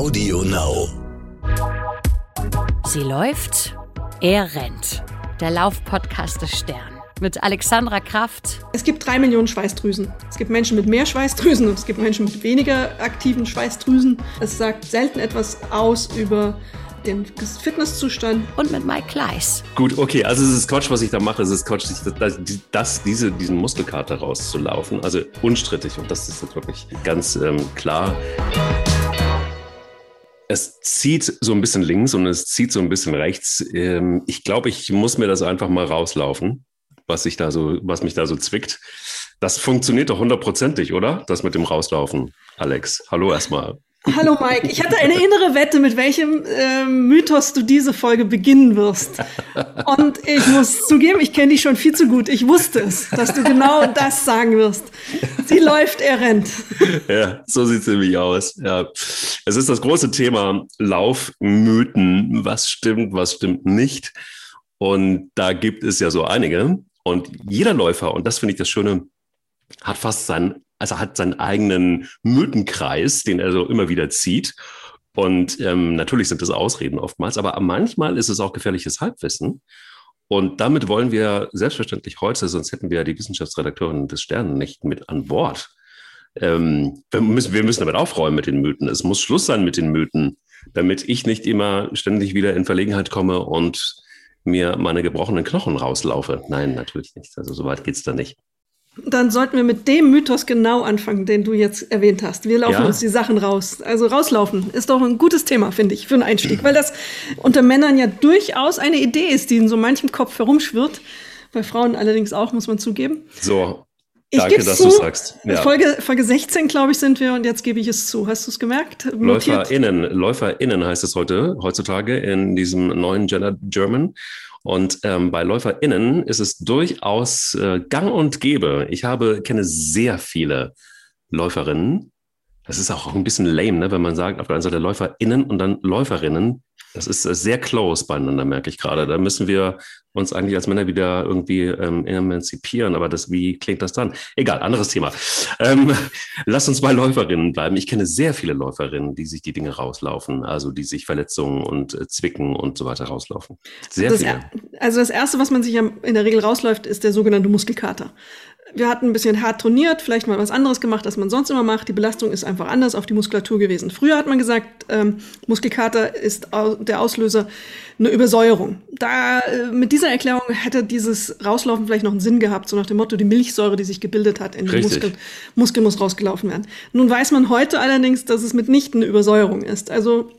Audio Now. Sie läuft, er rennt. Der Laufpodcast des Stern. Mit Alexandra Kraft. Es gibt drei Millionen Schweißdrüsen. Es gibt Menschen mit mehr Schweißdrüsen und es gibt Menschen mit weniger aktiven Schweißdrüsen. Es sagt selten etwas aus über den Fitnesszustand. Und mit Mike Kleiss. Gut, okay, also es ist Quatsch, was ich da mache. Es ist Quatsch, das, das, diese, diesen Muskelkater rauszulaufen. Also unstrittig und das ist jetzt wirklich ganz ähm, klar. Es zieht so ein bisschen links und es zieht so ein bisschen rechts. Ähm, ich glaube, ich muss mir das einfach mal rauslaufen, was, ich da so, was mich da so zwickt. Das funktioniert doch hundertprozentig, oder? Das mit dem Rauslaufen, Alex. Hallo erstmal. Hallo Mike, ich hatte eine innere Wette, mit welchem äh, Mythos du diese Folge beginnen wirst. Und ich muss zugeben, ich kenne dich schon viel zu gut. Ich wusste es, dass du genau das sagen wirst. Sie läuft, er rennt. Ja, so sieht es nämlich aus. Ja. Es ist das große Thema Laufmythen. Was stimmt, was stimmt nicht? Und da gibt es ja so einige. Und jeder Läufer, und das finde ich das Schöne, hat fast seinen also hat seinen eigenen Mythenkreis, den er so immer wieder zieht. Und ähm, natürlich sind das Ausreden oftmals, aber manchmal ist es auch gefährliches Halbwissen. Und damit wollen wir selbstverständlich heute, sonst hätten wir ja die Wissenschaftsredakteurin des Sternen nicht mit an Bord. Ähm, wir, müssen, wir müssen damit aufräumen mit den Mythen. Es muss Schluss sein mit den Mythen, damit ich nicht immer ständig wieder in Verlegenheit komme und mir meine gebrochenen Knochen rauslaufe. Nein, natürlich nicht. Also so weit geht's da nicht. Dann sollten wir mit dem Mythos genau anfangen, den du jetzt erwähnt hast. Wir laufen ja. uns die Sachen raus. Also rauslaufen ist doch ein gutes Thema, finde ich, für einen Einstieg, weil das unter Männern ja durchaus eine Idee ist, die in so manchem Kopf herumschwirrt. Bei Frauen allerdings auch, muss man zugeben. So, Danke, dass du sagst. Ja. Folge, Folge 16, glaube ich, sind wir und jetzt gebe ich es zu. Hast du es gemerkt? LäuferInnen, LäuferInnen heißt es heute, heutzutage in diesem neuen Gender German. Und ähm, bei LäuferInnen ist es durchaus äh, gang und gäbe. Ich habe, kenne sehr viele Läuferinnen. Das ist auch ein bisschen lame, ne, wenn man sagt, auf der einen Seite LäuferInnen und dann Läuferinnen. Das ist äh, sehr close beieinander, merke ich gerade. Da müssen wir uns eigentlich als Männer wieder irgendwie ähm, emanzipieren. Aber das, wie klingt das dann? Egal, anderes Thema. Ähm, lass uns bei Läuferinnen bleiben. Ich kenne sehr viele Läuferinnen, die sich die Dinge rauslaufen, also die sich Verletzungen und äh, Zwicken und so weiter rauslaufen. Sehr das viele. also das Erste, was man sich in der Regel rausläuft, ist der sogenannte Muskelkater wir hatten ein bisschen hart trainiert, vielleicht mal was anderes gemacht, als man sonst immer macht. Die Belastung ist einfach anders auf die Muskulatur gewesen. Früher hat man gesagt, ähm, Muskelkater ist der Auslöser eine Übersäuerung. Da äh, mit dieser Erklärung hätte dieses Rauslaufen vielleicht noch einen Sinn gehabt, so nach dem Motto, die Milchsäure, die sich gebildet hat in den Muskeln, Muskel muss rausgelaufen werden. Nun weiß man heute allerdings, dass es mitnichten eine Übersäuerung ist. Also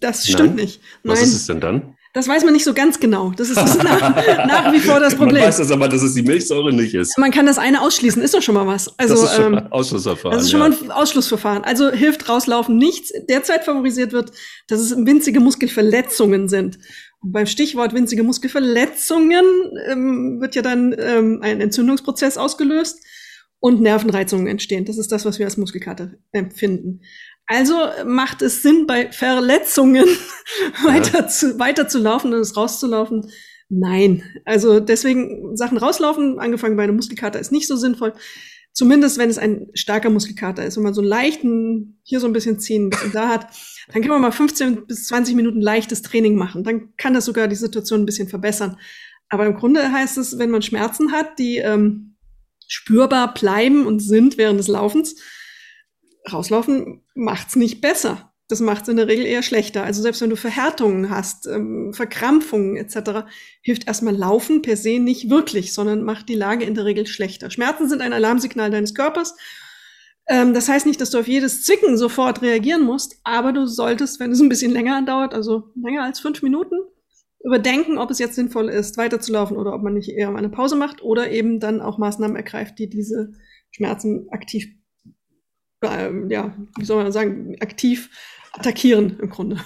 das stimmt Nein. nicht. Nein. Was ist es denn dann? Das weiß man nicht so ganz genau. Das ist nach, nach wie vor das Problem. Man weiß das aber, dass es die Milchsäure nicht ist. Man kann das eine ausschließen, ist doch schon mal was. Also, das ist schon ähm, Ausschlussverfahren. Das ist schon ja. mal ein Ausschlussverfahren. Also hilft rauslaufen nichts. Derzeit favorisiert wird, dass es winzige Muskelverletzungen sind. Und beim Stichwort winzige Muskelverletzungen ähm, wird ja dann ähm, ein Entzündungsprozess ausgelöst und Nervenreizungen entstehen. Das ist das, was wir als Muskelkater empfinden. Also macht es Sinn, bei Verletzungen ja. weiter, zu, weiter zu laufen und es rauszulaufen? Nein. Also deswegen Sachen rauslaufen, angefangen bei einer Muskelkater, ist nicht so sinnvoll. Zumindest wenn es ein starker Muskelkater ist. Wenn man so einen leichten, hier so ein bisschen ziehen, ein bisschen da hat, dann kann man mal 15 bis 20 Minuten leichtes Training machen. Dann kann das sogar die Situation ein bisschen verbessern. Aber im Grunde heißt es, wenn man Schmerzen hat, die ähm, spürbar bleiben und sind während des Laufens, rauslaufen macht's nicht besser. Das macht's in der Regel eher schlechter. Also selbst wenn du Verhärtungen hast, ähm, Verkrampfungen etc., hilft erstmal Laufen per se nicht wirklich, sondern macht die Lage in der Regel schlechter. Schmerzen sind ein Alarmsignal deines Körpers. Ähm, das heißt nicht, dass du auf jedes Zicken sofort reagieren musst, aber du solltest, wenn es ein bisschen länger andauert, also länger als fünf Minuten, überdenken, ob es jetzt sinnvoll ist, weiterzulaufen oder ob man nicht eher eine Pause macht oder eben dann auch Maßnahmen ergreift, die diese Schmerzen aktiv äh, ja, wie soll man sagen, aktiv attackieren im Grunde.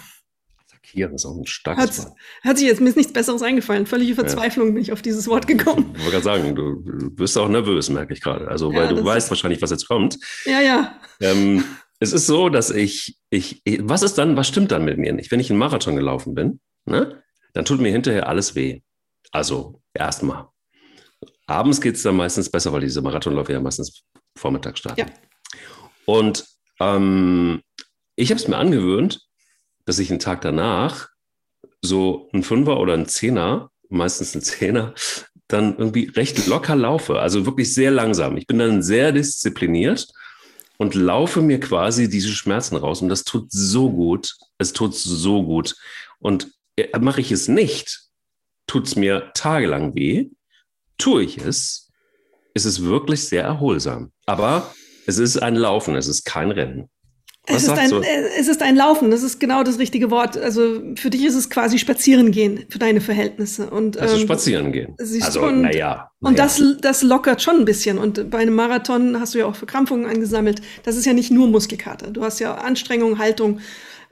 Attackieren ist auch ein starkes Wort. Hat sich jetzt mir ist nichts Besseres eingefallen. Völlige Verzweiflung ja. bin ich auf dieses Wort gekommen. Ich wollte gerade sagen, du, bist auch nervös, merke ich gerade. Also, weil ja, du weißt wahrscheinlich, was jetzt kommt. Ja, ja. Ähm, es ist so, dass ich, ich, was ist dann, was stimmt dann mit mir nicht? Wenn ich einen Marathon gelaufen bin, ne, dann tut mir hinterher alles weh. Also, erstmal. Abends geht es dann meistens besser, weil diese Marathonläufe ja meistens vormittags starten. Ja. Und ähm, ich habe es mir angewöhnt, dass ich einen Tag danach so ein Fünfer oder ein Zehner, meistens ein Zehner, dann irgendwie recht locker laufe. Also wirklich sehr langsam. Ich bin dann sehr diszipliniert und laufe mir quasi diese Schmerzen raus. Und das tut so gut. Es tut so gut. Und äh, mache ich es nicht, tut es mir tagelang weh. Tue ich es, ist es wirklich sehr erholsam. Aber es ist ein Laufen, es ist kein Rennen. Was es ist, ein, äh, es ist ein Laufen, das ist genau das richtige Wort. Also für dich ist es quasi spazieren gehen, für deine Verhältnisse. Und, also ähm, spazieren gehen. Also, naja. Na und das, das lockert schon ein bisschen. Und bei einem Marathon hast du ja auch Verkrampfungen angesammelt. Das ist ja nicht nur Muskelkater. Du hast ja Anstrengung, Haltung,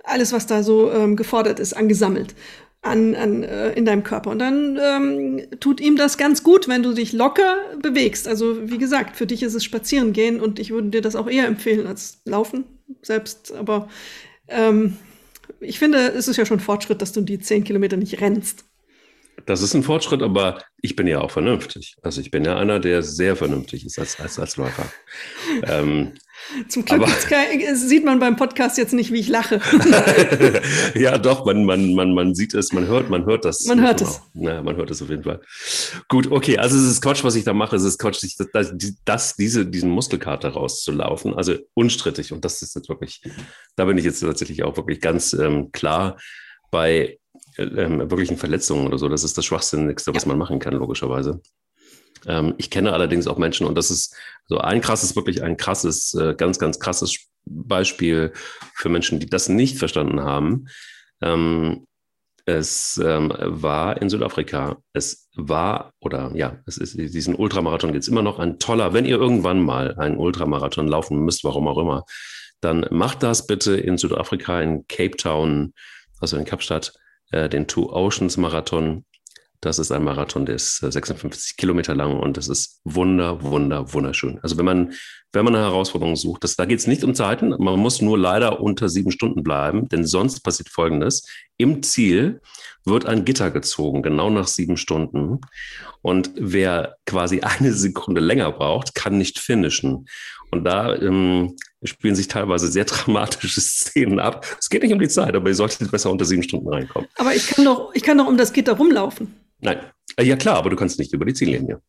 alles, was da so ähm, gefordert ist, angesammelt an, an, äh, in deinem Körper. Und dann ähm, tut ihm das ganz gut, wenn du dich locker bewegst. Also wie gesagt, für dich ist es Spazieren gehen und ich würde dir das auch eher empfehlen als Laufen selbst. Aber ähm, ich finde, es ist ja schon Fortschritt, dass du die zehn Kilometer nicht rennst. Das ist ein Fortschritt, aber ich bin ja auch vernünftig. Also ich bin ja einer, der sehr vernünftig ist als, als, als Läufer. ähm, zum Glück kein, sieht man beim Podcast jetzt nicht, wie ich lache. ja, doch, man, man, man, man sieht es, man hört, man hört das. Man hört es. Ja, man hört es auf jeden Fall. Gut, okay, also es ist Quatsch, was ich da mache. Es ist Quatsch, das, das, diese, diesen Muskelkater rauszulaufen. Also unstrittig. Und das ist jetzt wirklich, da bin ich jetzt tatsächlich auch wirklich ganz ähm, klar bei ähm, wirklichen Verletzungen oder so. Das ist das Schwachsinnigste, was ja. man machen kann, logischerweise. Ähm, ich kenne allerdings auch Menschen, und das ist so ein krasses, wirklich ein krasses, äh, ganz, ganz krasses Beispiel für Menschen, die das nicht verstanden haben. Ähm, es ähm, war in Südafrika. Es war, oder ja, es ist diesen Ultramarathon gibt es immer noch ein toller, wenn ihr irgendwann mal einen Ultramarathon laufen müsst, warum auch immer, dann macht das bitte in Südafrika, in Cape Town, also in Kapstadt, äh, den Two Oceans Marathon. Das ist ein Marathon, der ist 56 äh, Kilometer lang und das ist wunder, wunder, wunderschön. Also wenn man, wenn man eine Herausforderung sucht, das, da geht es nicht um Zeiten, man muss nur leider unter sieben Stunden bleiben, denn sonst passiert Folgendes. Im Ziel wird ein Gitter gezogen, genau nach sieben Stunden. Und wer quasi eine Sekunde länger braucht, kann nicht finishen. Und da ähm, spielen sich teilweise sehr dramatische Szenen ab. Es geht nicht um die Zeit, aber ihr solltet besser unter sieben Stunden reinkommen. Aber ich kann doch, ich kann doch um das Gitter rumlaufen. Nein. Äh, ja klar, aber du kannst nicht über die Ziellinie.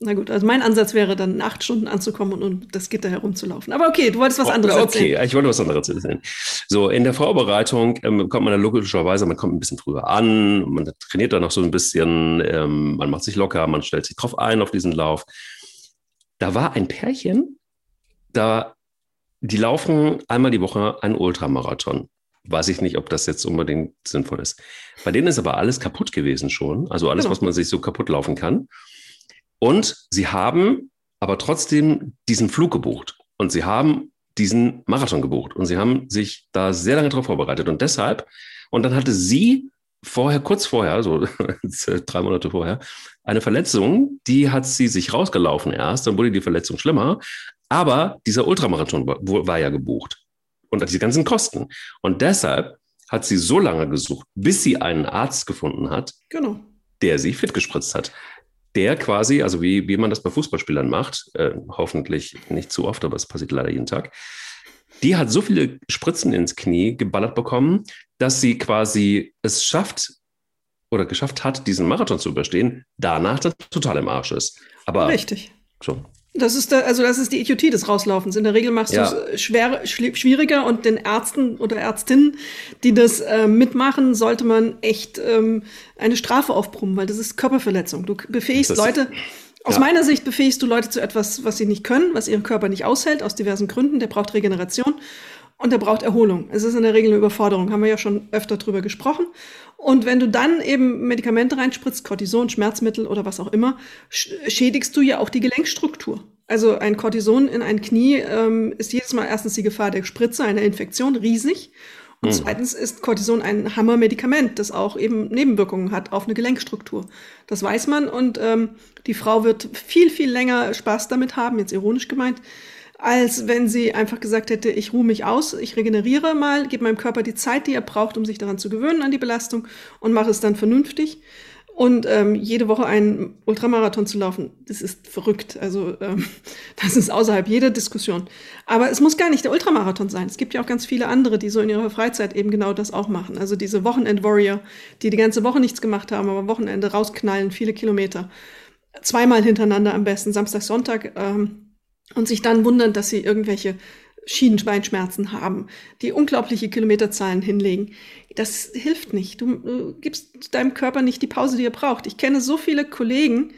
Na gut, also mein Ansatz wäre dann, acht Stunden anzukommen und um das Gitter herumzulaufen. Aber okay, du wolltest was anderes okay, erzählen. Okay, ich wollte was anderes erzählen. So, in der Vorbereitung ähm, kommt man dann logischerweise, man kommt ein bisschen früher an, man trainiert dann noch so ein bisschen, ähm, man macht sich locker, man stellt sich drauf ein auf diesen Lauf. Da war ein Pärchen, da, die laufen einmal die Woche einen Ultramarathon weiß ich nicht, ob das jetzt unbedingt sinnvoll ist. Bei denen ist aber alles kaputt gewesen schon, also alles, genau. was man sich so kaputt laufen kann. Und sie haben aber trotzdem diesen Flug gebucht und sie haben diesen Marathon gebucht und sie haben sich da sehr lange darauf vorbereitet und deshalb, und dann hatte sie vorher, kurz vorher, so drei Monate vorher, eine Verletzung, die hat sie sich rausgelaufen erst, dann wurde die Verletzung schlimmer, aber dieser Ultramarathon war, war ja gebucht und diese ganzen Kosten. Und deshalb hat sie so lange gesucht, bis sie einen Arzt gefunden hat, genau. der sie fit gespritzt hat. Der quasi, also wie, wie man das bei Fußballspielern macht, äh, hoffentlich nicht zu oft, aber es passiert leider jeden Tag, die hat so viele Spritzen ins Knie geballert bekommen, dass sie quasi es schafft oder geschafft hat, diesen Marathon zu überstehen, danach dann total im Arsch ist. Aber Richtig. So. Das ist da, also das ist die Idiotie des Rauslaufens. In der Regel machst ja. du es schwer, schwieriger und den Ärzten oder Ärztinnen, die das äh, mitmachen, sollte man echt ähm, eine Strafe aufbrummen, weil das ist Körperverletzung. Du befähigst das, Leute, aus ja. meiner Sicht befähigst du Leute zu etwas, was sie nicht können, was ihren Körper nicht aushält, aus diversen Gründen. Der braucht Regeneration und der braucht Erholung. Es ist in der Regel eine Überforderung, haben wir ja schon öfter drüber gesprochen. Und wenn du dann eben Medikamente reinspritzt, Cortison, Schmerzmittel oder was auch immer, schädigst du ja auch die Gelenkstruktur. Also ein Cortison in ein Knie ähm, ist jedes Mal erstens die Gefahr der Spritze, einer Infektion, riesig. Und mhm. zweitens ist Cortison ein Hammermedikament, das auch eben Nebenwirkungen hat auf eine Gelenkstruktur. Das weiß man und ähm, die Frau wird viel, viel länger Spaß damit haben, jetzt ironisch gemeint, als wenn sie einfach gesagt hätte, ich ruhe mich aus, ich regeneriere mal, gebe meinem Körper die Zeit, die er braucht, um sich daran zu gewöhnen, an die Belastung und mache es dann vernünftig. Und ähm, jede Woche einen Ultramarathon zu laufen, das ist verrückt. Also ähm, das ist außerhalb jeder Diskussion. Aber es muss gar nicht der Ultramarathon sein. Es gibt ja auch ganz viele andere, die so in ihrer Freizeit eben genau das auch machen. Also diese Wochenend-Warrior, die die ganze Woche nichts gemacht haben, aber am Wochenende rausknallen, viele Kilometer. Zweimal hintereinander am besten, Samstag, Sonntag. Ähm, und sich dann wundern, dass sie irgendwelche Schienenbeinschmerzen haben, die unglaubliche Kilometerzahlen hinlegen. Das hilft nicht. Du, du, gibst deinem Körper nicht die Pause, die er braucht. Ich kenne so viele Kollegen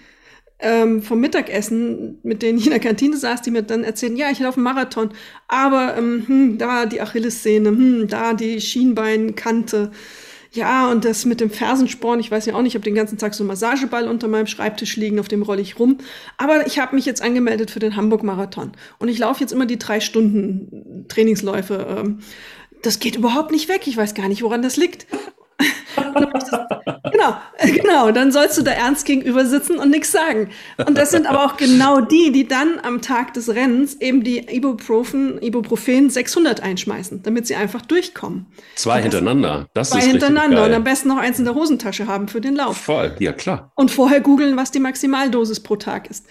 ähm, vom Mittagessen, mit denen ich in der Kantine saß, die mir dann erzählen, ja, ich laufe einen Marathon, aber ähm, hm, da die Achillessehne, hm, da die Schienbeinkante, ja, und das mit dem Fersensporn, ich weiß ja auch nicht, ich habe den ganzen Tag so einen Massageball unter meinem Schreibtisch liegen, auf dem rolle ich rum. Aber ich habe mich jetzt angemeldet für den Hamburg-Marathon. Und ich laufe jetzt immer die drei Stunden Trainingsläufe. Ähm, das geht überhaupt nicht weg. Ich weiß gar nicht, woran das liegt genau, genau. Dann sollst du da ernst gegenüber sitzen und nichts sagen. Und das sind aber auch genau die, die dann am Tag des Rennens eben die Ibuprofen, Ibuprofen 600 einschmeißen, damit sie einfach durchkommen. Zwei hintereinander. Das zwei ist hintereinander und am besten noch eins in der Hosentasche haben für den Lauf. Voll, ja klar. Und vorher googeln, was die Maximaldosis pro Tag ist.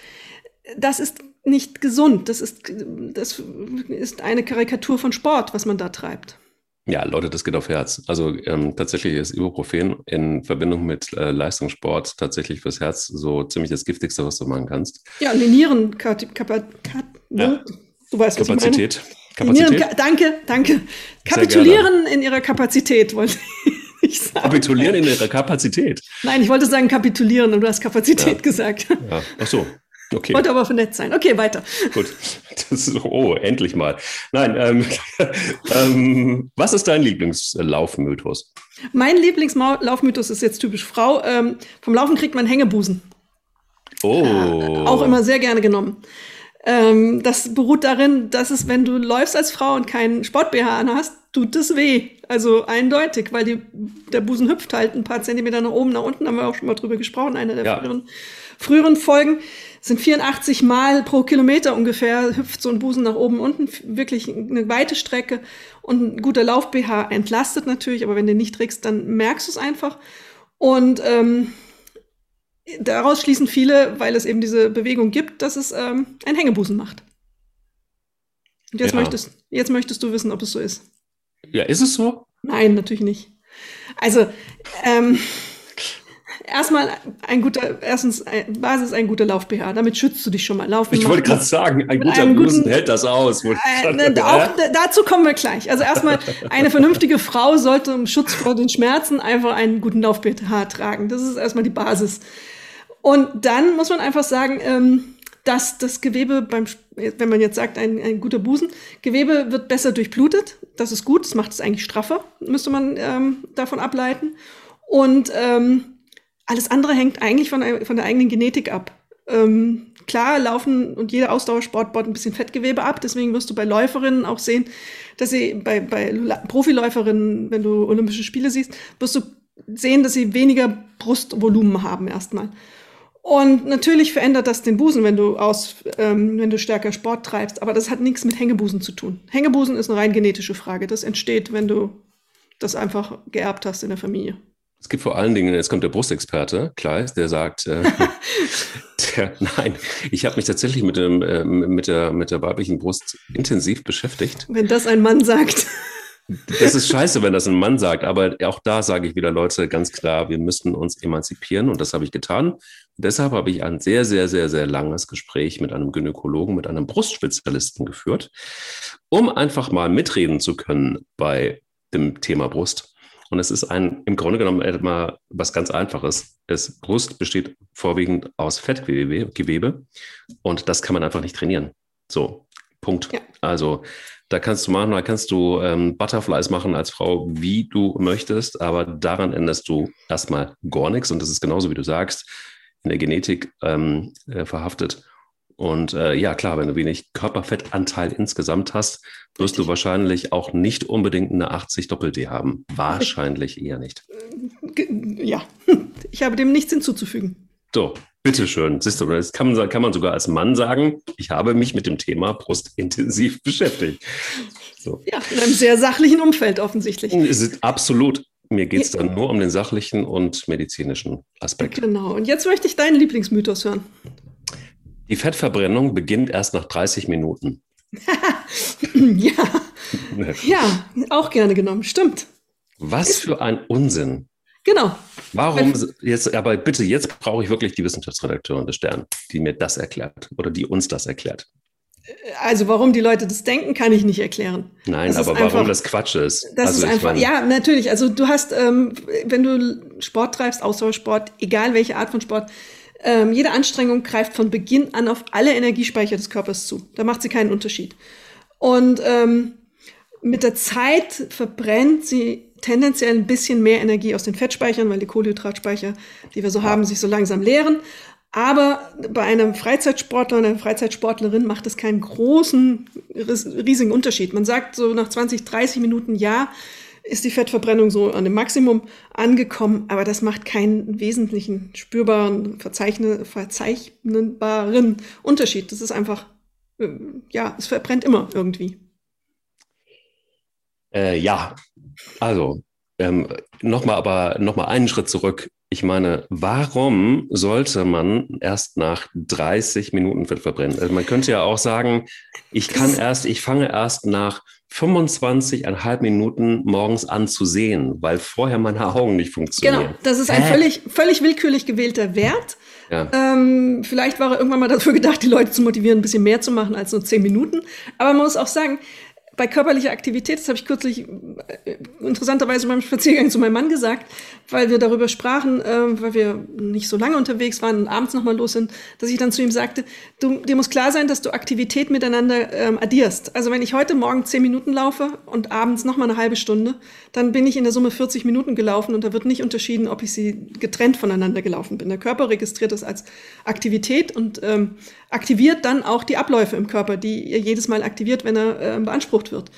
Das ist nicht gesund. Das ist, das ist eine Karikatur von Sport, was man da treibt. Ja, Leute, das geht auf Herz. Also ähm, tatsächlich ist Ibuprofen in Verbindung mit äh, Leistungssport tatsächlich fürs Herz so ziemlich das Giftigste, was du machen kannst. Ja, und die Nieren, ja. du weißt, was Kapazität. Ich meine. Kapazität. Nieren, danke, danke. Kapitulieren in ihrer Kapazität, wollte ich sagen. Kapitulieren in ihrer Kapazität. Nein, ich wollte sagen kapitulieren und du hast Kapazität ja. gesagt. Ja. Ach so, Okay. Wollte aber vernetzt sein. Okay, weiter. Gut. Ist, oh, endlich mal. Nein, ähm, ähm, was ist dein Lieblingslaufmythos? Mein Lieblingslaufmythos ist jetzt typisch Frau. Ähm, vom Laufen kriegt man Hängebusen. Oh. Äh, auch immer sehr gerne genommen. Ähm, das beruht darin, dass es, wenn du läufst als Frau und keinen Sport-BH hast, tut es weh. Also eindeutig, weil die, der Busen hüpft halt ein paar Zentimeter nach oben, nach unten, haben wir auch schon mal drüber gesprochen, eine der ja. früheren, früheren Folgen sind 84 Mal pro Kilometer ungefähr, hüpft so ein Busen nach oben, unten, wirklich eine weite Strecke und ein guter Lauf-BH entlastet natürlich, aber wenn du nicht trägst, dann merkst du es einfach. Und ähm, daraus schließen viele, weil es eben diese Bewegung gibt, dass es ähm, ein Hängebusen macht. Und jetzt, ja. möchtest, jetzt möchtest du wissen, ob es so ist. Ja, ist es so? Nein, natürlich nicht. Also, ähm, erstmal ein guter, erstens, ein, Basis ein guter Lauf-BH. Damit schützt du dich schon mal. Laufen ich wollte gerade sagen, ein guter Busen hält das aus. Äh, ne, auch, dazu kommen wir gleich. Also erstmal, eine vernünftige Frau sollte im Schutz vor den Schmerzen einfach einen guten Lauf-BH tragen. Das ist erstmal die Basis. Und dann muss man einfach sagen, ähm, dass das Gewebe beim, wenn man jetzt sagt, ein, ein guter Busen, Gewebe wird besser durchblutet. Das ist gut, das macht es eigentlich straffer, müsste man ähm, davon ableiten. Und ähm, alles andere hängt eigentlich von, von der eigenen Genetik ab. Ähm, klar laufen und jeder Ausdauersport baut ein bisschen Fettgewebe ab, deswegen wirst du bei Läuferinnen auch sehen, dass sie bei, bei Profiläuferinnen, wenn du Olympische Spiele siehst, wirst du sehen, dass sie weniger Brustvolumen haben erstmal. Und natürlich verändert das den Busen, wenn du aus, ähm, wenn du stärker Sport treibst, aber das hat nichts mit Hängebusen zu tun. Hängebusen ist eine rein genetische Frage. Das entsteht, wenn du das einfach geerbt hast in der Familie. Es gibt vor allen Dingen, jetzt kommt der Brustexperte, Kleis, der sagt, äh, der, nein, ich habe mich tatsächlich mit, dem, äh, mit, der, mit der weiblichen Brust intensiv beschäftigt. Wenn das ein Mann sagt. Das ist scheiße, wenn das ein Mann sagt, aber auch da sage ich wieder, Leute, ganz klar, wir müssen uns emanzipieren und das habe ich getan. Und deshalb habe ich ein sehr, sehr, sehr, sehr langes Gespräch mit einem Gynäkologen, mit einem Brustspezialisten geführt, um einfach mal mitreden zu können bei dem Thema Brust. Und es ist ein, im Grunde genommen etwa was ganz Einfaches. Das Brust besteht vorwiegend aus Fettgewebe Gewebe, und das kann man einfach nicht trainieren. So, Punkt. Ja. Also da kannst du machen, da kannst du ähm, Butterflies machen als Frau, wie du möchtest, aber daran änderst du erstmal gar nichts. Und das ist genauso, wie du sagst, in der Genetik ähm, äh, verhaftet. Und äh, ja, klar, wenn du wenig Körperfettanteil insgesamt hast, wirst du wahrscheinlich auch nicht unbedingt eine 80 Doppel-D haben. Wahrscheinlich eher nicht. Ja, ich habe dem nichts hinzuzufügen. So, bitteschön. Siehst du, das kann man, kann man sogar als Mann sagen, ich habe mich mit dem Thema Brust intensiv beschäftigt. So. Ja, in einem sehr sachlichen Umfeld offensichtlich. Es ist absolut Mir geht es dann nur um den sachlichen und medizinischen Aspekt. Genau. Und jetzt möchte ich deinen Lieblingsmythos hören. Die Fettverbrennung beginnt erst nach 30 Minuten. ja. ja, auch gerne genommen. Stimmt. Was für ein Unsinn. Genau. Warum jetzt, aber bitte, jetzt brauche ich wirklich die Wissenschaftsredakteurin des Stern, die mir das erklärt oder die uns das erklärt. Also warum die Leute das denken, kann ich nicht erklären. Nein, das aber warum das Quatsch ist. Das also ist einfach, meine, ja, natürlich. Also du hast, ähm, wenn du Sport treibst, Ausdauersport, egal welche Art von Sport, ähm, jede Anstrengung greift von Beginn an auf alle Energiespeicher des Körpers zu. Da macht sie keinen Unterschied. Und ähm, mit der Zeit verbrennt sie tendenziell ein bisschen mehr Energie aus den Fettspeichern, weil die Kohlenhydratspeicher, die wir so haben, sich so langsam leeren. Aber bei einem Freizeitsportler und einer Freizeitsportlerin macht es keinen großen, riesigen Unterschied. Man sagt so nach 20, 30 Minuten, ja, ist die Fettverbrennung so an dem Maximum angekommen, aber das macht keinen wesentlichen spürbaren, verzeichnbaren Unterschied. Das ist einfach, äh, ja, es verbrennt immer irgendwie. Äh, ja, also ähm, nochmal aber nochmal einen Schritt zurück. Ich meine, warum sollte man erst nach 30 Minuten Fett verbrennen? Also man könnte ja auch sagen, ich kann erst, ich fange erst nach 25,5 Minuten morgens an zu sehen, weil vorher meine Augen nicht funktionieren. Genau, das ist ein völlig, völlig willkürlich gewählter Wert. Ja. Ähm, vielleicht war er irgendwann mal dafür gedacht, die Leute zu motivieren, ein bisschen mehr zu machen als nur 10 Minuten. Aber man muss auch sagen, bei körperlicher Aktivität, das habe ich kürzlich äh, interessanterweise beim Spaziergang zu meinem Mann gesagt, weil wir darüber sprachen, äh, weil wir nicht so lange unterwegs waren und abends nochmal los sind, dass ich dann zu ihm sagte, du, dir muss klar sein, dass du Aktivität miteinander ähm, addierst. Also wenn ich heute Morgen zehn Minuten laufe und abends nochmal eine halbe Stunde, dann bin ich in der Summe 40 Minuten gelaufen und da wird nicht unterschieden, ob ich sie getrennt voneinander gelaufen bin. Der Körper registriert das als Aktivität und ähm, aktiviert dann auch die Abläufe im Körper, die er jedes Mal aktiviert, wenn er äh, beansprucht wird.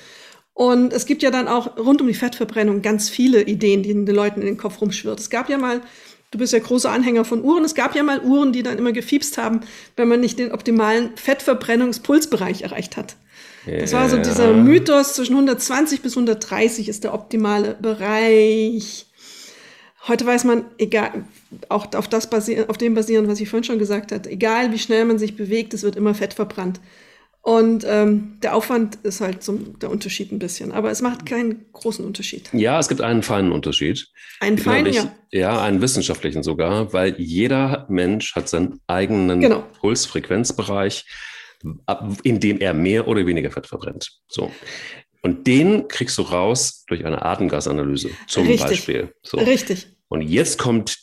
Und es gibt ja dann auch rund um die Fettverbrennung ganz viele Ideen, die den Leuten in den Kopf rumschwirrt. Es gab ja mal, du bist ja großer Anhänger von Uhren, es gab ja mal Uhren, die dann immer gefiebst haben, wenn man nicht den optimalen Fettverbrennungspulsbereich erreicht hat. Das war so dieser Mythos, zwischen 120 bis 130 ist der optimale Bereich. Heute weiß man, egal, auch auf, das basieren, auf dem basieren, was ich vorhin schon gesagt hatte, egal wie schnell man sich bewegt, es wird immer Fett verbrannt. Und ähm, der Aufwand ist halt so der Unterschied ein bisschen. Aber es macht keinen großen Unterschied. Ja, es gibt einen feinen Unterschied. Einen feinen, ja. Ja, einen wissenschaftlichen sogar, weil jeder Mensch hat seinen eigenen genau. Pulsfrequenzbereich, in dem er mehr oder weniger Fett verbrennt. So. Und den kriegst du raus durch eine Atemgasanalyse zum Richtig. Beispiel. So. Richtig. Und jetzt kommt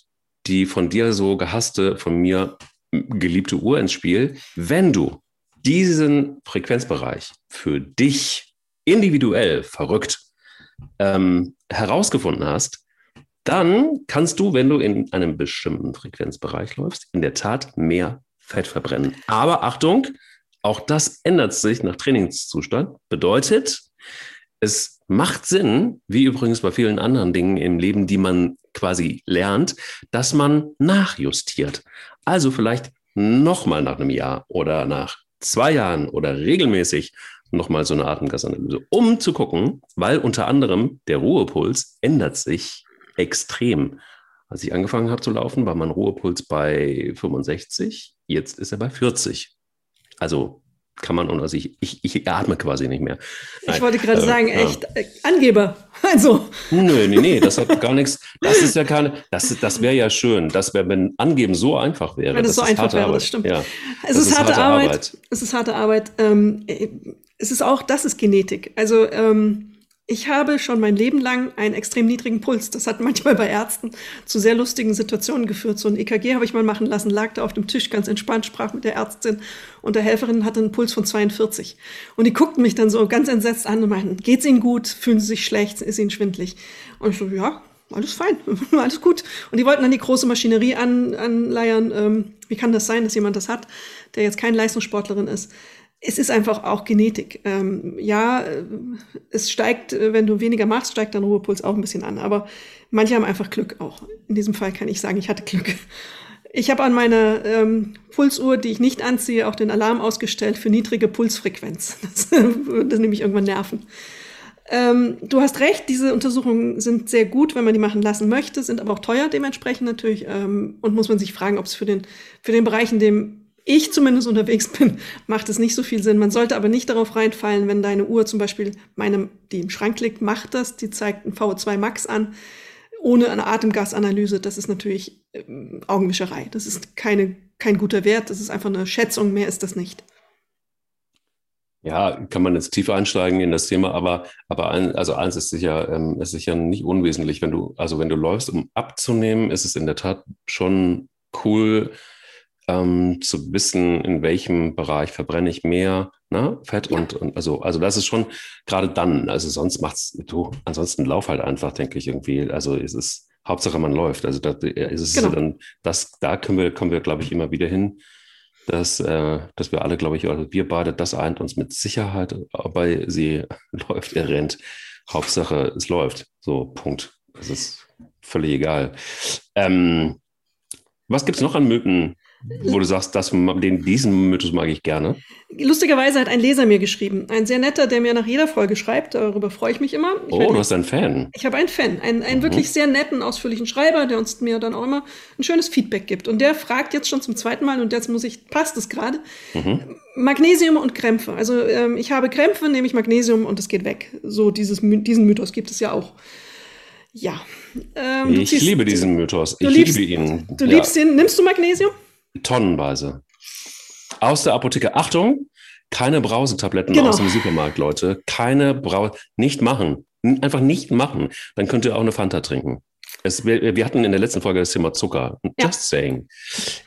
die von dir so gehasste, von mir geliebte Uhr ins Spiel. Wenn du diesen Frequenzbereich für dich individuell verrückt ähm, herausgefunden hast, dann kannst du, wenn du in einem bestimmten Frequenzbereich läufst, in der Tat mehr Fett verbrennen. Aber Achtung, auch das ändert sich nach Trainingszustand. Bedeutet, es macht Sinn, wie übrigens bei vielen anderen Dingen im Leben, die man quasi lernt, dass man nachjustiert. Also vielleicht nochmal nach einem Jahr oder nach zwei Jahren oder regelmäßig nochmal so eine Atemgasanalyse, um zu gucken, weil unter anderem der Ruhepuls ändert sich extrem. Als ich angefangen habe zu laufen, war mein Ruhepuls bei 65, jetzt ist er bei 40. Also kann man, also ich, ich, ich atme quasi nicht mehr. Nein, ich wollte gerade äh, sagen, echt äh, Angeber. Also. Nö, nee, nee, das hat gar nichts. Das ist ja keine, das, das wäre ja schön, dass wir, wenn Angeben so einfach wäre. Wenn es so einfach wäre, Arbeit. das stimmt. Ja, es das ist, harte, harte Arbeit. Arbeit. Es ist harte Arbeit. Ähm, es ist auch, das ist Genetik. Also, ähm, ich habe schon mein Leben lang einen extrem niedrigen Puls. Das hat manchmal bei Ärzten zu sehr lustigen Situationen geführt. So ein EKG habe ich mal machen lassen, lag da auf dem Tisch ganz entspannt, sprach mit der Ärztin und der Helferin hatte einen Puls von 42. Und die guckten mich dann so ganz entsetzt an und meinten, geht's Ihnen gut? Fühlen Sie sich schlecht? Ist Ihnen schwindlig? Und ich so, ja, alles fein, alles gut. Und die wollten dann die große Maschinerie an, anleiern. Ähm, wie kann das sein, dass jemand das hat, der jetzt keine Leistungssportlerin ist? Es ist einfach auch Genetik. Ähm, ja, äh, es steigt, äh, wenn du weniger machst, steigt dein Ruhepuls auch ein bisschen an. Aber manche haben einfach Glück auch. In diesem Fall kann ich sagen, ich hatte Glück. Ich habe an meiner ähm, Pulsuhr, die ich nicht anziehe, auch den Alarm ausgestellt für niedrige Pulsfrequenz. Das würde nämlich irgendwann nerven. Ähm, du hast recht, diese Untersuchungen sind sehr gut, wenn man die machen lassen möchte, sind aber auch teuer dementsprechend natürlich. Ähm, und muss man sich fragen, ob es für den, für den Bereich, in dem ich zumindest unterwegs bin, macht es nicht so viel Sinn. Man sollte aber nicht darauf reinfallen, wenn deine Uhr zum Beispiel, meine, die im Schrank liegt, macht das, die zeigt ein VO2 Max an, ohne eine Atemgasanalyse. Das ist natürlich äh, Augenwischerei. Das ist keine, kein guter Wert, das ist einfach eine Schätzung, mehr ist das nicht. Ja, kann man jetzt tiefer einsteigen in das Thema, aber, aber ein, also eins ist sicher, ähm, ist sicher nicht unwesentlich. Wenn du, also wenn du läufst, um abzunehmen, ist es in der Tat schon cool, ähm, zu wissen, in welchem Bereich verbrenne ich mehr ne, Fett ja. und, und also, also das ist schon gerade dann, also sonst macht's, du, ansonsten lauf halt einfach, denke ich irgendwie. Also es ist Hauptsache man läuft. Also das ist es genau. dann, das, da können wir, kommen wir, glaube ich, immer wieder hin dass, äh, dass wir alle, glaube ich, also wir beide, das eint uns mit Sicherheit, aber sie läuft, er rennt. Hauptsache, es läuft. So, Punkt. Das ist völlig egal. Ähm, was gibt es noch an Mythen, wo du sagst, das, den, diesen Mythos mag ich gerne. Lustigerweise hat ein Leser mir geschrieben, ein sehr netter, der mir nach jeder Folge schreibt, darüber freue ich mich immer. Ich oh, du hast einen Fan. Ich habe einen Fan, einen, einen mhm. wirklich sehr netten, ausführlichen Schreiber, der uns mir dann auch immer ein schönes Feedback gibt. Und der fragt jetzt schon zum zweiten Mal, und jetzt muss ich, passt es gerade, mhm. Magnesium und Krämpfe. Also ähm, ich habe Krämpfe, nehme ich Magnesium und es geht weg. So dieses, diesen Mythos gibt es ja auch. Ja. Ähm, ich ziehst, liebe diesen Mythos. Ich liebst, liebe ihn. Du ja. liebst ihn. Nimmst du Magnesium? Tonnenweise. Aus der Apotheke. Achtung, keine Brausetabletten genau. aus dem Supermarkt, Leute. Keine Brause. Nicht machen. Einfach nicht machen. Dann könnt ihr auch eine Fanta trinken. Es, wir, wir, hatten in der letzten Folge das Thema Zucker. Just ja. saying.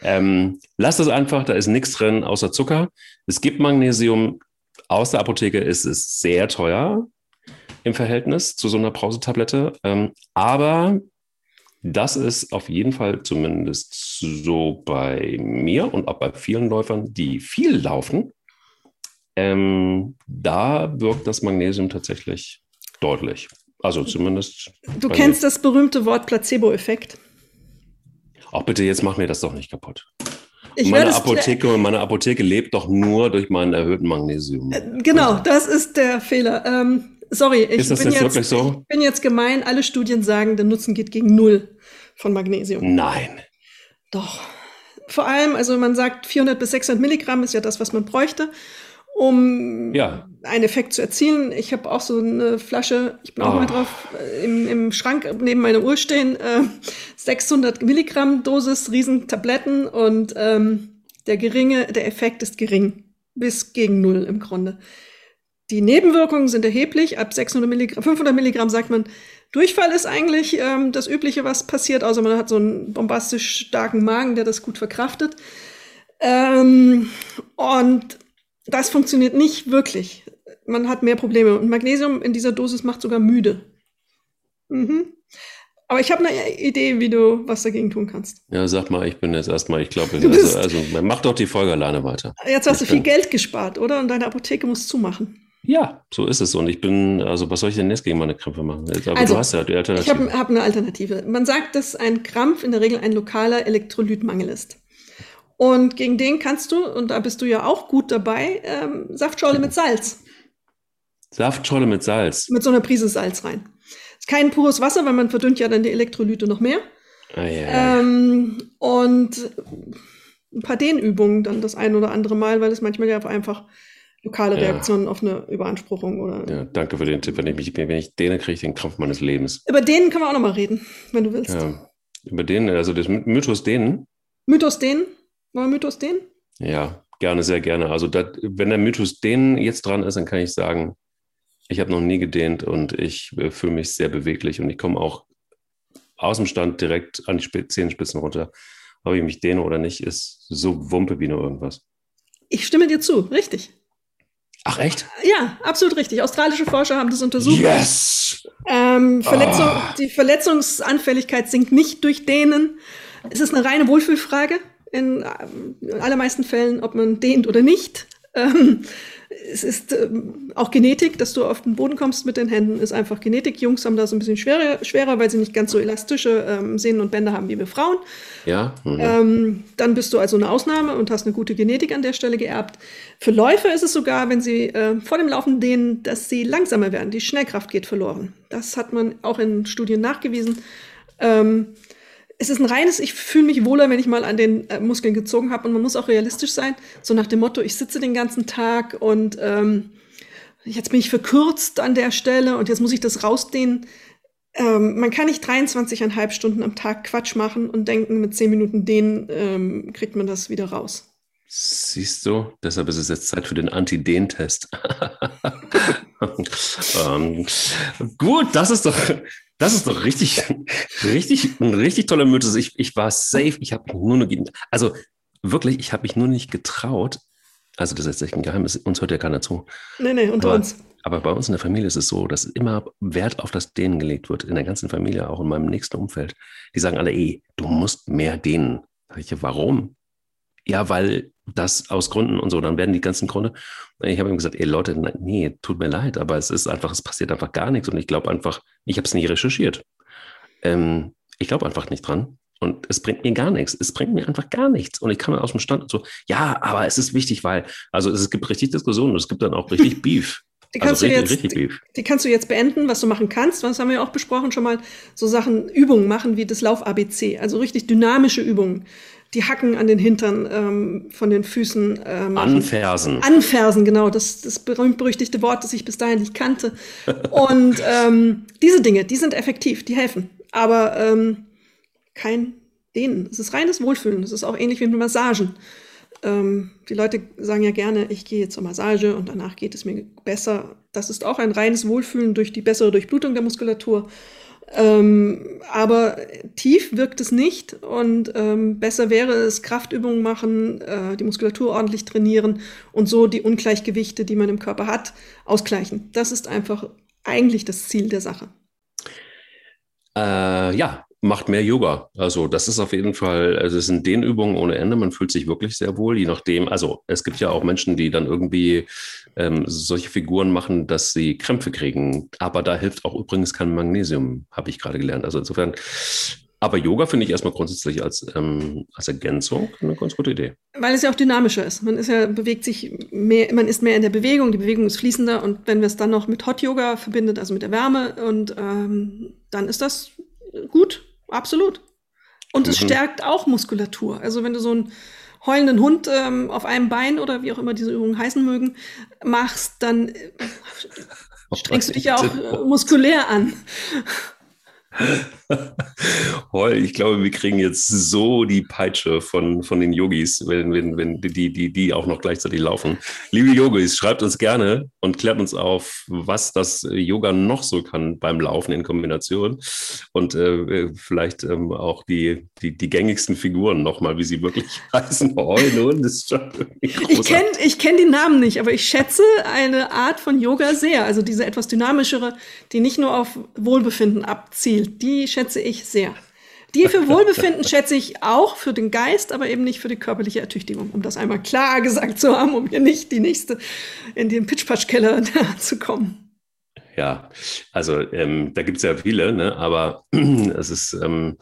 Ähm, lasst es einfach, da ist nichts drin außer Zucker. Es gibt Magnesium. Aus der Apotheke ist es sehr teuer im Verhältnis zu so einer Brausetablette. Ähm, aber das ist auf jeden Fall zumindest so bei mir und auch bei vielen Läufern, die viel laufen. Ähm, da wirkt das Magnesium tatsächlich deutlich. Also zumindest. Du kennst mir. das berühmte Wort Placebo-Effekt. Auch bitte, jetzt mach mir das doch nicht kaputt. Ich meine Apotheke, meine Apotheke lebt doch nur durch meinen erhöhten Magnesium. Äh, genau, das ist der Fehler. Ähm, sorry, ich bin, jetzt, so? ich bin jetzt gemein. Alle Studien sagen, der Nutzen geht gegen null von Magnesium. Nein. Doch. Vor allem, also man sagt 400 bis 600 Milligramm ist ja das, was man bräuchte, um ja. einen Effekt zu erzielen. Ich habe auch so eine Flasche, ich bin oh. auch mal drauf, äh, im, im, Schrank neben meiner Uhr stehen, äh, 600 Milligramm Dosis, Riesentabletten und ähm, der geringe, der Effekt ist gering, bis gegen null im Grunde. Die Nebenwirkungen sind erheblich. Ab 600 Milligramm, 500 Milligramm sagt man, Durchfall ist eigentlich ähm, das Übliche, was passiert, außer man hat so einen bombastisch starken Magen, der das gut verkraftet. Ähm, und das funktioniert nicht wirklich. Man hat mehr Probleme. Und Magnesium in dieser Dosis macht sogar müde. Mhm. Aber ich habe eine Idee, wie du was dagegen tun kannst. Ja, sag mal, ich bin jetzt erstmal, ich glaube, also, also mach doch die Folge alleine weiter. Jetzt hast ich du viel Geld gespart, oder? Und deine Apotheke muss zumachen. Ja, so ist es. Und ich bin, also was soll ich denn jetzt gegen meine Krämpfe machen? Aber also, du hast ja die Alternative. Ich habe hab eine Alternative. Man sagt, dass ein Krampf in der Regel ein lokaler Elektrolytmangel ist. Und gegen den kannst du, und da bist du ja auch gut dabei, ähm, Saftschorle mit Salz. Saftschorle mit Salz? Mit so einer Prise Salz rein. Ist kein pures Wasser, weil man verdünnt ja dann die Elektrolyte noch mehr. Ah, ja. ähm, und ein paar Dehnübungen dann das ein oder andere Mal, weil es manchmal ja einfach lokale Reaktionen ja. auf eine Überanspruchung oder. Ja, danke für den Tipp. Wenn ich, mich, wenn ich denen kriege, ich den Krampf meines Lebens. Über denen können wir auch nochmal reden, wenn du willst. Ja. Über den, also das Mythos denen. Mythos denen? Wollen wir Mythos denen? Ja, gerne, sehr gerne. Also dat, wenn der Mythos denen jetzt dran ist, dann kann ich sagen, ich habe noch nie gedehnt und ich äh, fühle mich sehr beweglich und ich komme auch aus dem Stand direkt an die Zehenspitzen runter. Ob ich mich dehne oder nicht, ist so Wumpe wie nur irgendwas. Ich stimme dir zu, richtig. Ach echt? Ja, absolut richtig. Australische Forscher haben das untersucht. Yes! Ähm, Verletzung, oh. Die Verletzungsanfälligkeit sinkt nicht durch Dehnen. Es ist eine reine Wohlfühlfrage in, in allermeisten Fällen, ob man dehnt oder nicht. Ähm, es ist ähm, auch Genetik, dass du auf den Boden kommst mit den Händen, ist einfach Genetik. Jungs haben das ein bisschen schwerer, schwerer weil sie nicht ganz so elastische ähm, Sehnen und Bänder haben wie wir Frauen. Ja. Mhm. Ähm, dann bist du also eine Ausnahme und hast eine gute Genetik an der Stelle geerbt. Für Läufer ist es sogar, wenn sie äh, vor dem Laufen dehnen, dass sie langsamer werden. Die Schnellkraft geht verloren. Das hat man auch in Studien nachgewiesen. Ähm, es ist ein reines, ich fühle mich wohler, wenn ich mal an den äh, Muskeln gezogen habe. Und man muss auch realistisch sein. So nach dem Motto, ich sitze den ganzen Tag und ähm, jetzt bin ich verkürzt an der Stelle und jetzt muss ich das rausdehnen. Ähm, man kann nicht 23,5 Stunden am Tag Quatsch machen und denken, mit 10 Minuten dehnen ähm, kriegt man das wieder raus. Siehst du, deshalb ist es jetzt Zeit für den Anti-Dehn-Test. ähm, gut, das ist doch, das ist doch richtig, richtig, ein richtig toller Mythos. Ich, ich war safe, ich habe nur eine, also wirklich, ich habe mich nur nicht getraut. Also das ist echt ein Geheimnis, uns hört ja keiner zu. Nee, nee, unter aber, uns. Aber bei uns in der Familie ist es so, dass immer Wert auf das Dehnen gelegt wird, in der ganzen Familie, auch in meinem nächsten Umfeld. Die sagen alle, ey, du musst mehr dehnen. Sag ich, warum? Ja, weil das aus Gründen und so, dann werden die ganzen Gründe. Ich habe ihm gesagt, ey Leute, nee, tut mir leid, aber es ist einfach, es passiert einfach gar nichts und ich glaube einfach, ich habe es nie recherchiert. Ähm, ich glaube einfach nicht dran und es bringt mir gar nichts. Es bringt mir einfach gar nichts und ich kann aus dem Stand so, ja, aber es ist wichtig, weil, also es gibt richtig Diskussionen, es gibt dann auch richtig Beef. Die kannst, also richtig, du jetzt, die, die, kannst du jetzt beenden, was du machen kannst. Das haben wir auch besprochen schon mal. So Sachen, Übungen machen wie das Lauf-ABC, also richtig dynamische Übungen die Hacken an den Hintern ähm, von den Füßen äh, machen. Anfersen. Anfersen, genau, das, das berühmt-berüchtigte Wort, das ich bis dahin nicht kannte. Und ähm, diese Dinge, die sind effektiv, die helfen. Aber ähm, kein Dehnen. Es ist reines Wohlfühlen. Es ist auch ähnlich wie mit Massagen. Ähm, die Leute sagen ja gerne, ich gehe zur Massage und danach geht es mir besser. Das ist auch ein reines Wohlfühlen durch die bessere Durchblutung der Muskulatur. Ähm, aber tief wirkt es nicht und ähm, besser wäre es, Kraftübungen machen, äh, die Muskulatur ordentlich trainieren und so die Ungleichgewichte, die man im Körper hat, ausgleichen. Das ist einfach eigentlich das Ziel der Sache. Äh, ja, macht mehr Yoga. Also das ist auf jeden Fall, also es sind Dehnübungen ohne Ende. Man fühlt sich wirklich sehr wohl, je nachdem. Also es gibt ja auch Menschen, die dann irgendwie ähm, solche Figuren machen, dass sie Krämpfe kriegen. Aber da hilft auch übrigens kein Magnesium, habe ich gerade gelernt. Also insofern, aber Yoga finde ich erstmal grundsätzlich als, ähm, als Ergänzung eine ganz gute Idee. Weil es ja auch dynamischer ist. Man ist ja, bewegt sich mehr, man ist mehr in der Bewegung, die Bewegung ist fließender und wenn wir es dann noch mit Hot Yoga verbindet, also mit der Wärme, und ähm, dann ist das gut, absolut. Und es mhm. stärkt auch Muskulatur. Also wenn du so einen heulenden Hund ähm, auf einem Bein oder wie auch immer diese Übungen heißen mögen, machst, dann äh, strengst du dich ja auch äh, muskulär an. Ich glaube, wir kriegen jetzt so die Peitsche von, von den Yogis, wenn, wenn, wenn die, die, die auch noch gleichzeitig laufen. Liebe Yogis, schreibt uns gerne und klärt uns auf, was das Yoga noch so kann beim Laufen in Kombination und äh, vielleicht ähm, auch die, die, die gängigsten Figuren nochmal, wie sie wirklich heißen. Heul, nun, das ist schon ich kenne ich kenn die Namen nicht, aber ich schätze eine Art von Yoga sehr. Also diese etwas dynamischere, die nicht nur auf Wohlbefinden abzielt die schätze ich sehr. Die für Wohlbefinden schätze ich auch für den Geist, aber eben nicht für die körperliche Ertüchtigung, um das einmal klar gesagt zu haben, um hier nicht die nächste in den Pitchpatch-Keller zu kommen. Ja, also ähm, da gibt es ja viele, ne? aber es ist. Ähm,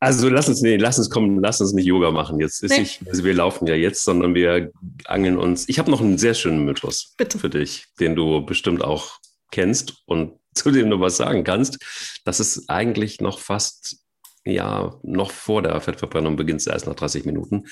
also lass uns, nee, lass uns kommen, lass uns nicht Yoga machen. Jetzt ist nee. nicht, also wir laufen ja jetzt, sondern wir angeln uns. Ich habe noch einen sehr schönen Mythos Bitte. für dich, den du bestimmt auch kennst und zu dem du was sagen kannst, das ist eigentlich noch fast ja, noch vor der Fettverbrennung beginnt es erst nach 30 Minuten.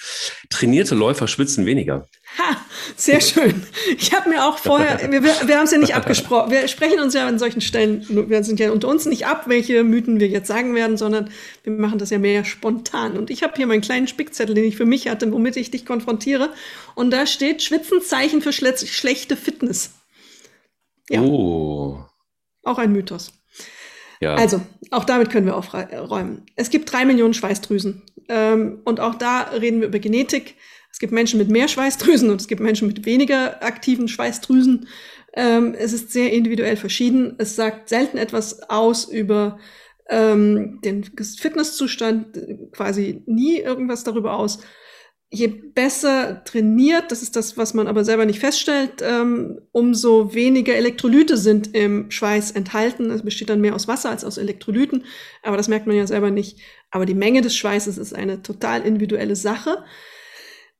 Trainierte Läufer schwitzen weniger. Ha, sehr schön. Ich habe mir auch vorher, wir, wir haben es ja nicht abgesprochen, wir sprechen uns ja an solchen Stellen, wir sind ja unter uns nicht ab, welche Mythen wir jetzt sagen werden, sondern wir machen das ja mehr spontan. Und ich habe hier meinen kleinen Spickzettel, den ich für mich hatte, womit ich dich konfrontiere. Und da steht Schwitzenzeichen für schlechte Fitness. Ja. Oh. Auch ein Mythos. Ja. Also, auch damit können wir aufräumen. Es gibt drei Millionen Schweißdrüsen. Ähm, und auch da reden wir über Genetik. Es gibt Menschen mit mehr Schweißdrüsen und es gibt Menschen mit weniger aktiven Schweißdrüsen. Ähm, es ist sehr individuell verschieden. Es sagt selten etwas aus über ähm, den Fitnesszustand, quasi nie irgendwas darüber aus. Je besser trainiert, das ist das, was man aber selber nicht feststellt, ähm, umso weniger Elektrolyte sind im Schweiß enthalten. Es besteht dann mehr aus Wasser als aus Elektrolyten, aber das merkt man ja selber nicht. Aber die Menge des Schweißes ist eine total individuelle Sache.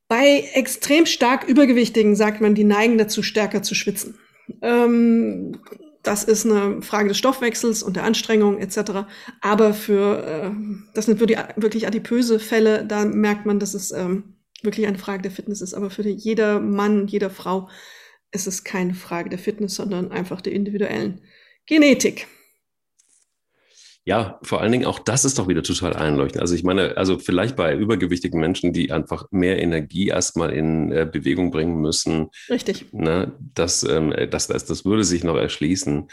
Bei extrem stark Übergewichtigen sagt man, die neigen dazu, stärker zu schwitzen. Ähm, das ist eine Frage des Stoffwechsels und der Anstrengung etc. Aber für, äh, das sind wirklich adipöse Fälle, da merkt man, dass es ähm, wirklich eine Frage der Fitness ist. Aber für jeder Mann, jeder Frau ist es keine Frage der Fitness, sondern einfach der individuellen Genetik. Ja, vor allen Dingen auch das ist doch wieder total einleuchtend. Also ich meine, also vielleicht bei übergewichtigen Menschen, die einfach mehr Energie erstmal in äh, Bewegung bringen müssen. Richtig. Ne, das, ähm, das, das, das würde sich noch erschließen.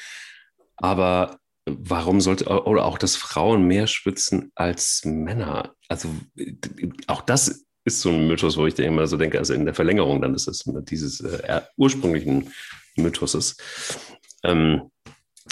Aber warum sollte, oder auch, dass Frauen mehr schwitzen als Männer? Also auch das ist so ein Mythos, wo ich immer so denke, also in der Verlängerung dann ist es dieses äh, ursprünglichen Mythoses. Ähm,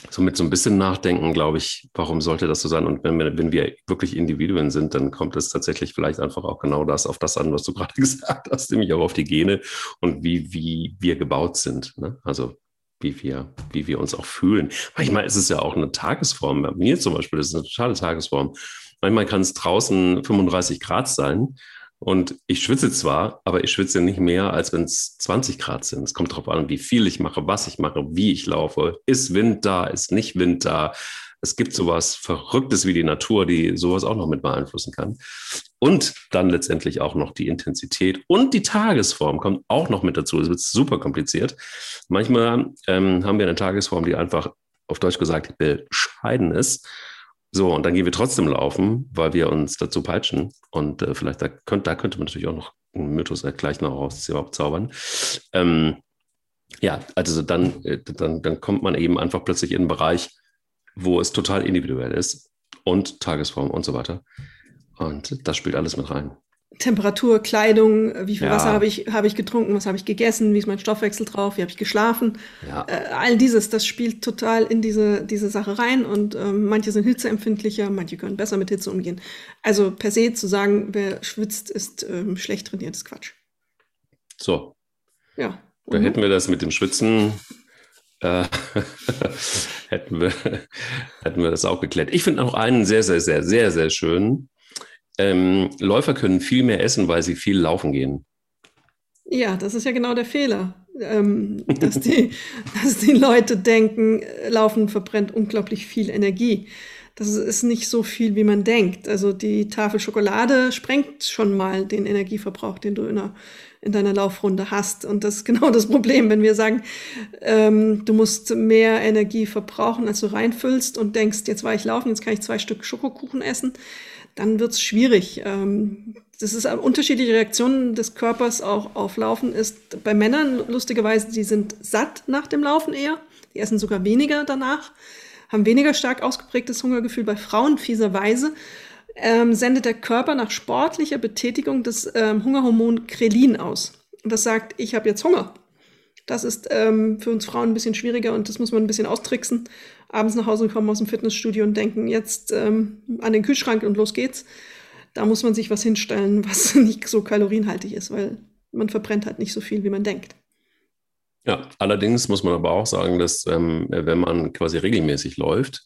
so mit so ein bisschen Nachdenken, glaube ich, warum sollte das so sein? Und wenn wir, wenn wir wirklich Individuen sind, dann kommt es tatsächlich vielleicht einfach auch genau das auf das an, was du gerade gesagt hast, nämlich auch auf die Gene und wie, wie wir gebaut sind. Ne? Also wie wir, wie wir uns auch fühlen. Manchmal ist es ja auch eine Tagesform. Bei mir zum Beispiel ist es eine totale Tagesform. Manchmal kann es draußen 35 Grad sein und ich schwitze zwar, aber ich schwitze nicht mehr, als wenn es 20 Grad sind. Es kommt darauf an, wie viel ich mache, was ich mache, wie ich laufe. Ist Wind da, ist nicht Wind da. Es gibt sowas Verrücktes wie die Natur, die sowas auch noch mit beeinflussen kann. Und dann letztendlich auch noch die Intensität und die Tagesform kommt auch noch mit dazu. Es wird super kompliziert. Manchmal ähm, haben wir eine Tagesform, die einfach auf Deutsch gesagt bescheiden ist. So, und dann gehen wir trotzdem laufen, weil wir uns dazu peitschen. Und äh, vielleicht da, könnt, da könnte man natürlich auch noch einen Mythos gleich noch rauszaubern. Ähm, ja, also dann, äh, dann, dann kommt man eben einfach plötzlich in einen Bereich, wo es total individuell ist und Tagesform und so weiter. Und das spielt alles mit rein. Temperatur, Kleidung, wie viel ja. Wasser habe ich, habe ich getrunken, was habe ich gegessen, wie ist mein Stoffwechsel drauf, wie habe ich geschlafen. Ja. Äh, all dieses, das spielt total in diese, diese Sache rein und ähm, manche sind hitzeempfindlicher, manche können besser mit Hitze umgehen. Also per se zu sagen, wer schwitzt, ist ähm, schlecht trainiert, ist Quatsch. So. Ja. Da mhm. hätten wir das mit dem Schwitzen äh, hätten, wir, hätten wir das auch geklärt. Ich finde auch einen sehr, sehr, sehr, sehr, sehr schönen ähm, Läufer können viel mehr essen, weil sie viel laufen gehen. Ja, das ist ja genau der Fehler. Ähm, dass, die, dass die Leute denken, Laufen verbrennt unglaublich viel Energie. Das ist nicht so viel, wie man denkt. Also die Tafel Schokolade sprengt schon mal den Energieverbrauch, den du in, einer, in deiner Laufrunde hast. Und das ist genau das Problem, wenn wir sagen, ähm, du musst mehr Energie verbrauchen, als du reinfüllst und denkst, jetzt war ich laufen, jetzt kann ich zwei Stück Schokokuchen essen dann wird es schwierig. Ähm, das ist eine unterschiedliche Reaktionen des Körpers auch auf Laufen ist bei Männern lustigerweise, die sind satt nach dem Laufen eher, die essen sogar weniger danach, haben weniger stark ausgeprägtes Hungergefühl. Bei Frauen fieserweise ähm, sendet der Körper nach sportlicher Betätigung das ähm, Hungerhormon Krelin aus. Und das sagt, ich habe jetzt Hunger. Das ist ähm, für uns Frauen ein bisschen schwieriger und das muss man ein bisschen austricksen. Abends nach Hause kommen aus dem Fitnessstudio und denken jetzt ähm, an den Kühlschrank und los geht's. Da muss man sich was hinstellen, was nicht so kalorienhaltig ist, weil man verbrennt halt nicht so viel, wie man denkt. Ja, allerdings muss man aber auch sagen, dass ähm, wenn man quasi regelmäßig läuft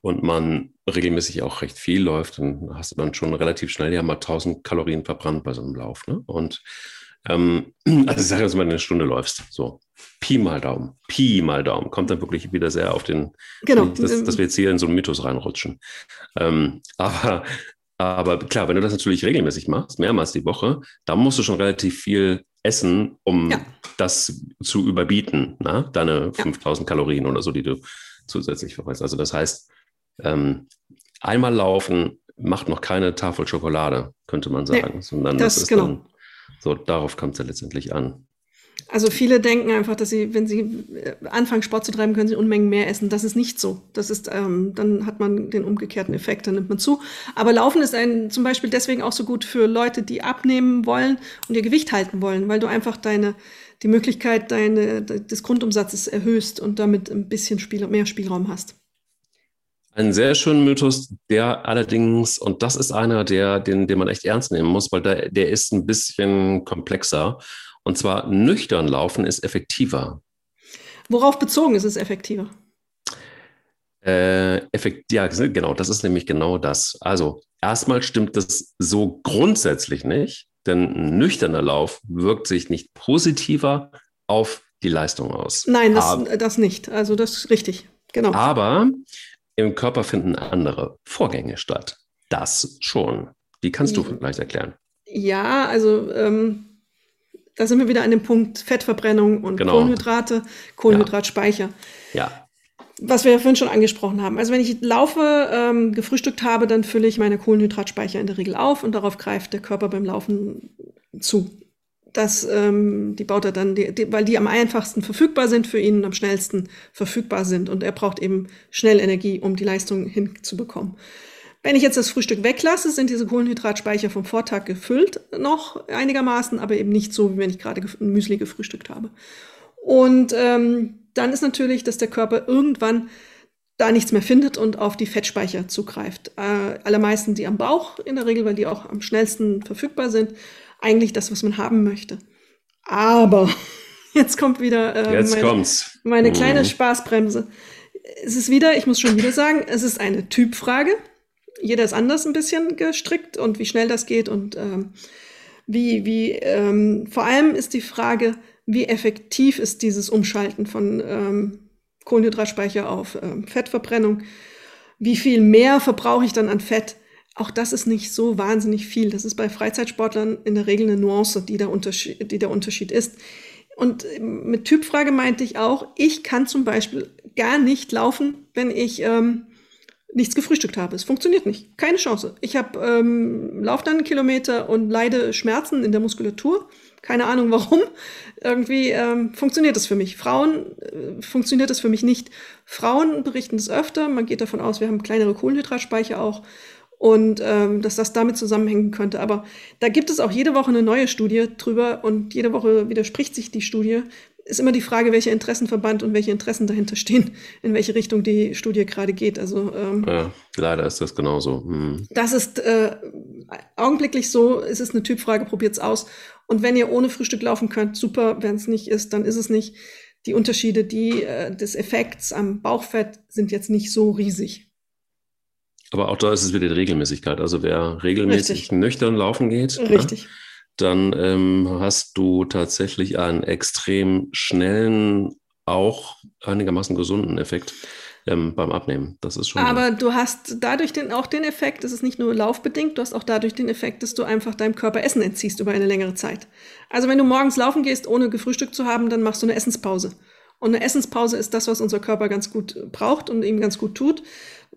und man regelmäßig auch recht viel läuft, dann hast du dann schon relativ schnell ja mal 1000 Kalorien verbrannt bei so einem Lauf. Ne? Und ähm, also ich sage jetzt mal, eine Stunde läufst, so Pi mal Daumen, Pi mal Daumen, kommt dann wirklich wieder sehr auf den, genau. dass, dass wir jetzt hier in so einen Mythos reinrutschen. Ähm, aber, aber klar, wenn du das natürlich regelmäßig machst, mehrmals die Woche, dann musst du schon relativ viel essen, um ja. das zu überbieten, na? deine 5000 ja. Kalorien oder so, die du zusätzlich verweist. Also das heißt, ähm, einmal laufen macht noch keine Tafel Schokolade, könnte man sagen, nee, sondern das, das ist genau. dann so, darauf kommt es ja letztendlich an. Also viele denken einfach, dass sie, wenn sie äh, anfangen, Sport zu treiben, können sie Unmengen mehr essen. Das ist nicht so. Das ist, ähm, dann hat man den umgekehrten Effekt, dann nimmt man zu. Aber Laufen ist ein, zum Beispiel deswegen auch so gut für Leute, die abnehmen wollen und ihr Gewicht halten wollen, weil du einfach deine, die Möglichkeit deine, des Grundumsatzes erhöhst und damit ein bisschen Spiel, mehr Spielraum hast. Ein sehr schöner Mythos, der allerdings, und das ist einer, der, den, den man echt ernst nehmen muss, weil der, der ist ein bisschen komplexer. Und zwar nüchtern laufen ist effektiver. Worauf bezogen ist es effektiver? Äh, effekt, ja, genau, das ist nämlich genau das. Also, erstmal stimmt das so grundsätzlich nicht, denn ein nüchterner Lauf wirkt sich nicht positiver auf die Leistung aus. Nein, das, aber, das nicht. Also, das ist richtig. Genau. Aber im Körper finden andere Vorgänge statt. Das schon. Die kannst du vielleicht erklären. Ja, also ähm, da sind wir wieder an dem Punkt Fettverbrennung und genau. Kohlenhydrate, Kohlenhydratspeicher. Ja. ja. Was wir ja vorhin schon angesprochen haben. Also wenn ich laufe, ähm, gefrühstückt habe, dann fülle ich meine Kohlenhydratspeicher in der Regel auf und darauf greift der Körper beim Laufen zu. Das, ähm, die baut er dann, die, die, weil die am einfachsten verfügbar sind für ihn und am schnellsten verfügbar sind. Und er braucht eben schnell Energie, um die Leistung hinzubekommen. Wenn ich jetzt das Frühstück weglasse, sind diese Kohlenhydratspeicher vom Vortag gefüllt noch einigermaßen, aber eben nicht so, wie wenn ich gerade ein Müsli gefrühstückt habe. Und ähm, dann ist natürlich, dass der Körper irgendwann da nichts mehr findet und auf die Fettspeicher zugreift. Äh, allermeisten die am Bauch in der Regel, weil die auch am schnellsten verfügbar sind eigentlich das, was man haben möchte. Aber jetzt kommt wieder äh, jetzt meine, kommt's. meine mhm. kleine Spaßbremse. Es ist wieder, ich muss schon wieder sagen, es ist eine Typfrage. Jeder ist anders ein bisschen gestrickt und wie schnell das geht und ähm, wie, wie ähm, vor allem ist die Frage, wie effektiv ist dieses Umschalten von ähm, Kohlenhydratspeicher auf ähm, Fettverbrennung? Wie viel mehr verbrauche ich dann an Fett? Auch das ist nicht so wahnsinnig viel. Das ist bei Freizeitsportlern in der Regel eine Nuance, die der Unterschied, die der Unterschied ist. Und mit Typfrage meinte ich auch, ich kann zum Beispiel gar nicht laufen, wenn ich ähm, nichts gefrühstückt habe. Es funktioniert nicht. Keine Chance. Ich habe ähm, laufe dann einen Kilometer und leide Schmerzen in der Muskulatur. Keine Ahnung warum. Irgendwie ähm, funktioniert das für mich. Frauen äh, funktioniert das für mich nicht. Frauen berichten das öfter. Man geht davon aus, wir haben kleinere Kohlenhydratspeicher auch und ähm, dass das damit zusammenhängen könnte. Aber da gibt es auch jede Woche eine neue Studie drüber und jede Woche widerspricht sich die Studie. Ist immer die Frage, welcher Interessenverband und welche Interessen dahinter stehen, in welche Richtung die Studie gerade geht. Also ähm, ja, leider ist das genauso. Hm. Das ist äh, augenblicklich so. Es ist eine Typfrage, probiert's aus. Und wenn ihr ohne Frühstück laufen könnt, super. Wenn es nicht ist, dann ist es nicht. Die Unterschiede, die äh, des Effekts am Bauchfett sind jetzt nicht so riesig. Aber auch da ist es wieder die Regelmäßigkeit. Also wer regelmäßig Richtig. nüchtern laufen geht, ne, Richtig. Ja, dann ähm, hast du tatsächlich einen extrem schnellen, auch einigermaßen gesunden Effekt ähm, beim Abnehmen. Das ist schon. Aber du hast dadurch den, auch den Effekt, es ist nicht nur laufbedingt, du hast auch dadurch den Effekt, dass du einfach deinem Körper Essen entziehst über eine längere Zeit. Also wenn du morgens laufen gehst, ohne gefrühstückt zu haben, dann machst du eine Essenspause. Und eine Essenspause ist das, was unser Körper ganz gut braucht und ihm ganz gut tut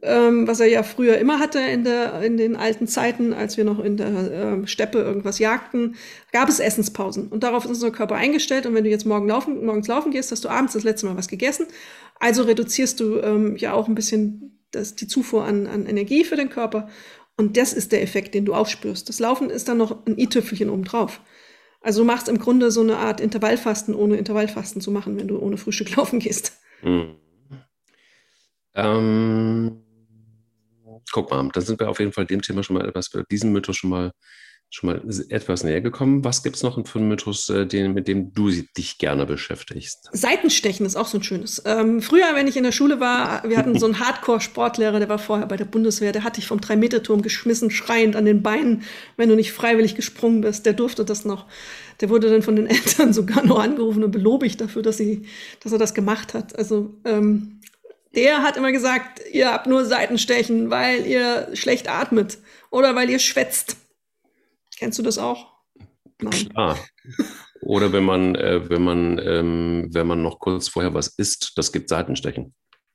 ähm, was er ja früher immer hatte in, der, in den alten Zeiten, als wir noch in der äh, Steppe irgendwas jagten, gab es Essenspausen. Und darauf ist unser Körper eingestellt. Und wenn du jetzt morgen laufen, morgens laufen gehst, hast du abends das letzte Mal was gegessen. Also reduzierst du ähm, ja auch ein bisschen das, die Zufuhr an, an Energie für den Körper. Und das ist der Effekt, den du aufspürst. Das Laufen ist dann noch ein i-Tüpfelchen obendrauf. Also du machst im Grunde so eine Art Intervallfasten, ohne Intervallfasten zu machen, wenn du ohne Frühstück laufen gehst. Hm. Ähm, guck mal, dann sind wir auf jeden Fall dem Thema schon mal etwas, diesem Mythos schon mal, schon mal etwas näher gekommen. Was gibt es noch für einen Mythos, äh, den, mit dem du dich gerne beschäftigst? Seitenstechen ist auch so ein schönes. Ähm, früher, wenn ich in der Schule war, wir hatten so einen Hardcore-Sportlehrer, der war vorher bei der Bundeswehr, der hat dich vom Drei-Meter-Turm geschmissen, schreiend an den Beinen, wenn du nicht freiwillig gesprungen bist. Der durfte das noch. Der wurde dann von den Eltern sogar noch angerufen und belobigt dafür, dass, sie, dass er das gemacht hat. Also ähm, der hat immer gesagt, ihr habt nur Seitenstechen, weil ihr schlecht atmet oder weil ihr schwätzt. Kennst du das auch? Nein. Klar. Oder wenn man, äh, wenn man, ähm, wenn man noch kurz vorher was isst, das gibt Seitenstechen.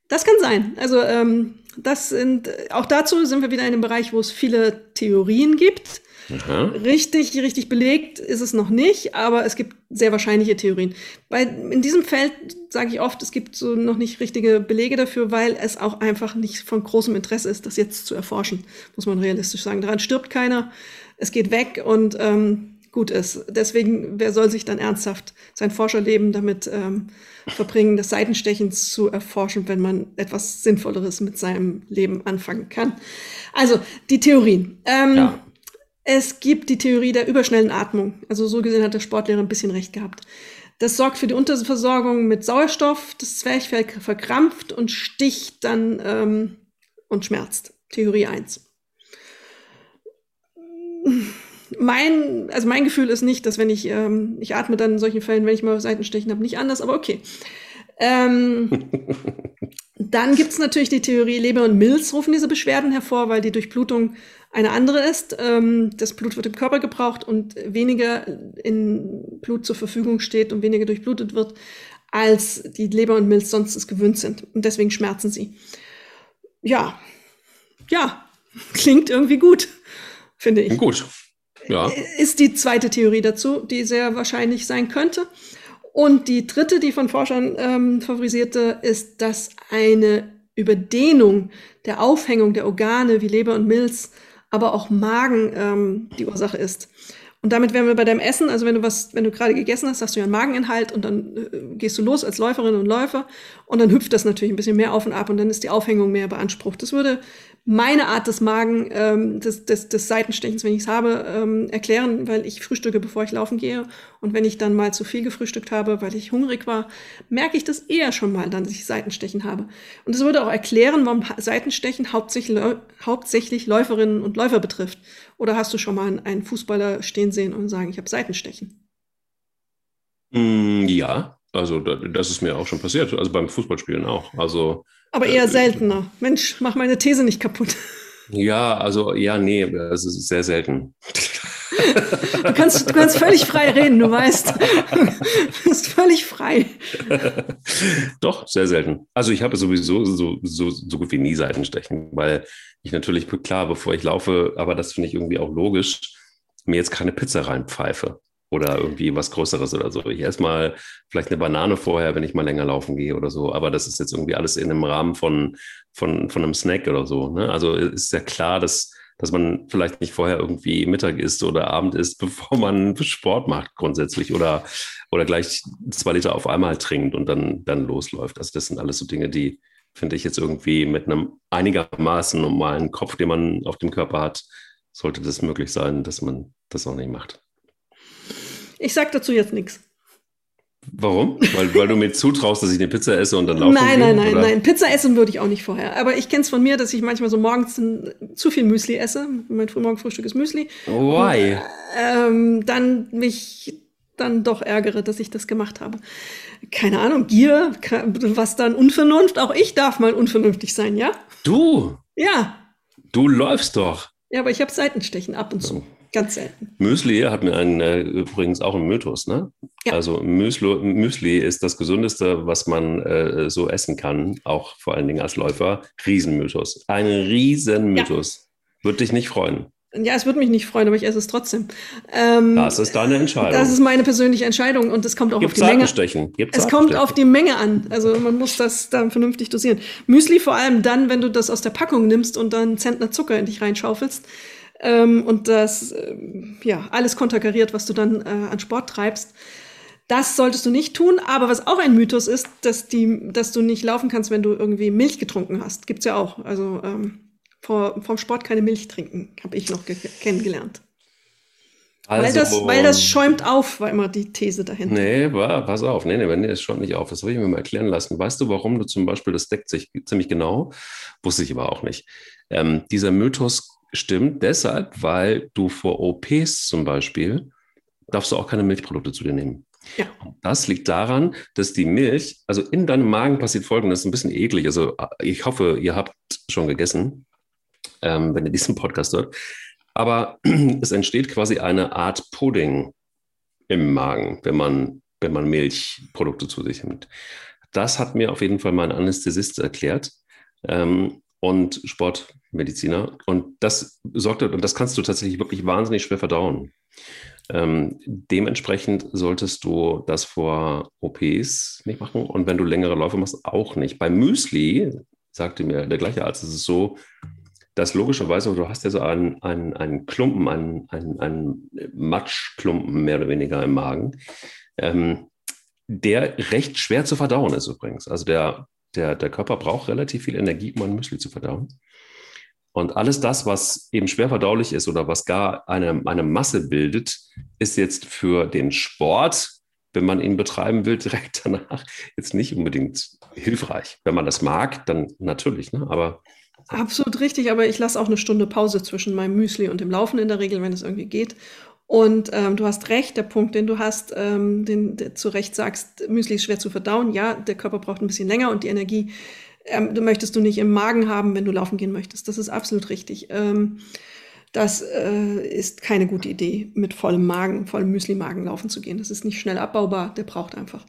Das kann sein. Also ähm, das sind auch dazu sind wir wieder in einem Bereich, wo es viele Theorien gibt. Aha. Richtig, richtig belegt ist es noch nicht, aber es gibt sehr wahrscheinliche Theorien. Weil in diesem Feld sage ich oft, es gibt so noch nicht richtige Belege dafür, weil es auch einfach nicht von großem Interesse ist, das jetzt zu erforschen, muss man realistisch sagen. Daran stirbt keiner, es geht weg und ähm, gut ist. Deswegen, wer soll sich dann ernsthaft sein Forscherleben damit ähm, verbringen, das Seitenstechen zu erforschen, wenn man etwas Sinnvolleres mit seinem Leben anfangen kann? Also, die Theorien. Ähm, ja. Es gibt die Theorie der überschnellen Atmung. Also so gesehen hat der Sportlehrer ein bisschen recht gehabt. Das sorgt für die Unterversorgung mit Sauerstoff. Das Zwerchfell verkrampft und sticht dann ähm, und schmerzt. Theorie 1 mein, also mein Gefühl ist nicht, dass wenn ich, ähm, ich atme dann in solchen Fällen, wenn ich mal Seitenstechen habe, nicht anders, aber okay. Ähm, dann gibt es natürlich die Theorie, Leber und Milz rufen diese Beschwerden hervor, weil die Durchblutung eine andere ist. Ähm, das Blut wird im Körper gebraucht und weniger in Blut zur Verfügung steht und weniger durchblutet wird, als die Leber und Milz sonst es gewöhnt sind. Und deswegen schmerzen sie. Ja, ja, klingt irgendwie gut, finde ich. Gut, ja. Ist die zweite Theorie dazu, die sehr wahrscheinlich sein könnte. Und die dritte, die von Forschern ähm, favorisierte, ist, dass eine Überdehnung der Aufhängung der Organe wie Leber und Milz, aber auch Magen ähm, die Ursache ist. Und damit wären wir bei deinem Essen, also wenn du was, wenn du gerade gegessen hast, hast du ja einen Mageninhalt und dann äh, gehst du los als Läuferin und Läufer und dann hüpft das natürlich ein bisschen mehr auf und ab und dann ist die Aufhängung mehr beansprucht. Das würde meine Art des Magen, ähm, des, des, des Seitenstechens, wenn ich es habe, ähm, erklären, weil ich frühstücke, bevor ich laufen gehe. Und wenn ich dann mal zu viel gefrühstückt habe, weil ich hungrig war, merke ich das eher schon mal, dann, dass ich Seitenstechen habe. Und das würde auch erklären, warum Seitenstechen hauptsächlich, hauptsächlich Läuferinnen und Läufer betrifft. Oder hast du schon mal einen Fußballer stehen sehen und sagen, ich habe Seitenstechen? Mm, ja, also das ist mir auch schon passiert. Also beim Fußballspielen auch. Also aber eher äh, seltener. Mensch, mach meine These nicht kaputt. Ja, also ja, nee, es ist sehr selten. Du kannst, du kannst völlig frei reden, du weißt. Du bist völlig frei. Doch, sehr selten. Also ich habe sowieso so, so, so gut wie nie Seitenstechen, weil ich natürlich, klar, bevor ich laufe, aber das finde ich irgendwie auch logisch, mir jetzt keine Pizza reinpfeife oder irgendwie was Größeres oder so. Ich esse mal vielleicht eine Banane vorher, wenn ich mal länger laufen gehe oder so. Aber das ist jetzt irgendwie alles in einem Rahmen von, von, von einem Snack oder so. Ne? Also ist ja klar, dass, dass man vielleicht nicht vorher irgendwie Mittag isst oder Abend isst, bevor man Sport macht grundsätzlich oder, oder gleich zwei Liter auf einmal trinkt und dann, dann losläuft. Also das sind alles so Dinge, die, finde ich, jetzt irgendwie mit einem einigermaßen normalen Kopf, den man auf dem Körper hat, sollte das möglich sein, dass man das auch nicht macht. Ich sag dazu jetzt nichts. Warum? Weil, weil du mir zutraust, dass ich eine Pizza esse und dann laufe Nein, nein, nein, oder? nein. Pizza essen würde ich auch nicht vorher. Aber ich kenne es von mir, dass ich manchmal so morgens zu viel Müsli esse. Mein Frühmorgenfrühstück ist Müsli. Why? Und, ähm, dann mich dann doch ärgere, dass ich das gemacht habe. Keine Ahnung, Gier, was dann Unvernunft. Auch ich darf mal unvernünftig sein, ja? Du? Ja. Du läufst doch. Ja, aber ich habe Seitenstechen ab und zu. Oh. Ganz selten. Müsli hat mir einen, äh, übrigens auch einen Mythos. Ne? Ja. Also Müsli, Müsli ist das Gesündeste, was man äh, so essen kann, auch vor allen Dingen als Läufer. Riesenmythos. Ein Riesenmythos. Ja. Würde dich nicht freuen. Ja, es würde mich nicht freuen, aber ich esse es trotzdem. Ähm, das ist deine Entscheidung. Das ist meine persönliche Entscheidung und es kommt auch Gibt's auf die Menge. Gibt's es kommt auf die Menge an. Also man muss das dann vernünftig dosieren. Müsli vor allem dann, wenn du das aus der Packung nimmst und dann Zentner Zucker in dich reinschaufelst ähm, und das äh, ja alles konterkariert, was du dann äh, an Sport treibst. Das solltest du nicht tun, aber was auch ein Mythos ist, dass, die, dass du nicht laufen kannst, wenn du irgendwie Milch getrunken hast. Gibt's ja auch. Also ähm, vor, vom Sport keine Milch trinken, habe ich noch kennengelernt. Also, weil, das, weil das schäumt auf, war immer die These dahinter. Nee, war, pass auf, nee, nee, nee, es schäumt nicht auf. Das habe ich mir mal erklären lassen. Weißt du, warum du zum Beispiel, das deckt sich ziemlich genau, wusste ich aber auch nicht. Ähm, dieser Mythos stimmt deshalb, weil du vor OPs zum Beispiel darfst du auch keine Milchprodukte zu dir nehmen. Ja. Das liegt daran, dass die Milch, also in deinem Magen passiert folgendes, ein bisschen eklig. Also ich hoffe, ihr habt schon gegessen, ähm, wenn ihr diesen Podcast hört. Aber es entsteht quasi eine Art Pudding im Magen, wenn man, wenn man Milchprodukte zu sich nimmt. Das hat mir auf jeden Fall mein Anästhesist erklärt. Ähm, und Sportmediziner. Und das sorgt, und das kannst du tatsächlich wirklich wahnsinnig schwer verdauen. Ähm, dementsprechend solltest du das vor OPs nicht machen und wenn du längere Läufe machst, auch nicht. Bei Müsli, sagte mir der gleiche Arzt, ist es so, dass logischerweise, du hast ja so einen, einen, einen Klumpen, einen, einen, einen Matschklumpen mehr oder weniger im Magen, ähm, der recht schwer zu verdauen ist übrigens. Also der, der, der Körper braucht relativ viel Energie, um ein Müsli zu verdauen. Und alles das, was eben schwer verdaulich ist oder was gar eine, eine Masse bildet, ist jetzt für den Sport, wenn man ihn betreiben will, direkt danach jetzt nicht unbedingt hilfreich. Wenn man das mag, dann natürlich, ne? aber Absolut richtig, aber ich lasse auch eine Stunde Pause zwischen meinem Müsli und dem Laufen in der Regel, wenn es irgendwie geht. Und ähm, du hast recht, der Punkt, den du hast, ähm, den du zu Recht sagst, Müsli ist schwer zu verdauen. Ja, der Körper braucht ein bisschen länger und die Energie ähm, du möchtest du nicht im Magen haben, wenn du laufen gehen möchtest. Das ist absolut richtig. Ähm, das äh, ist keine gute Idee, mit vollem Magen, vollem Müsli-Magen laufen zu gehen. Das ist nicht schnell abbaubar, der braucht einfach.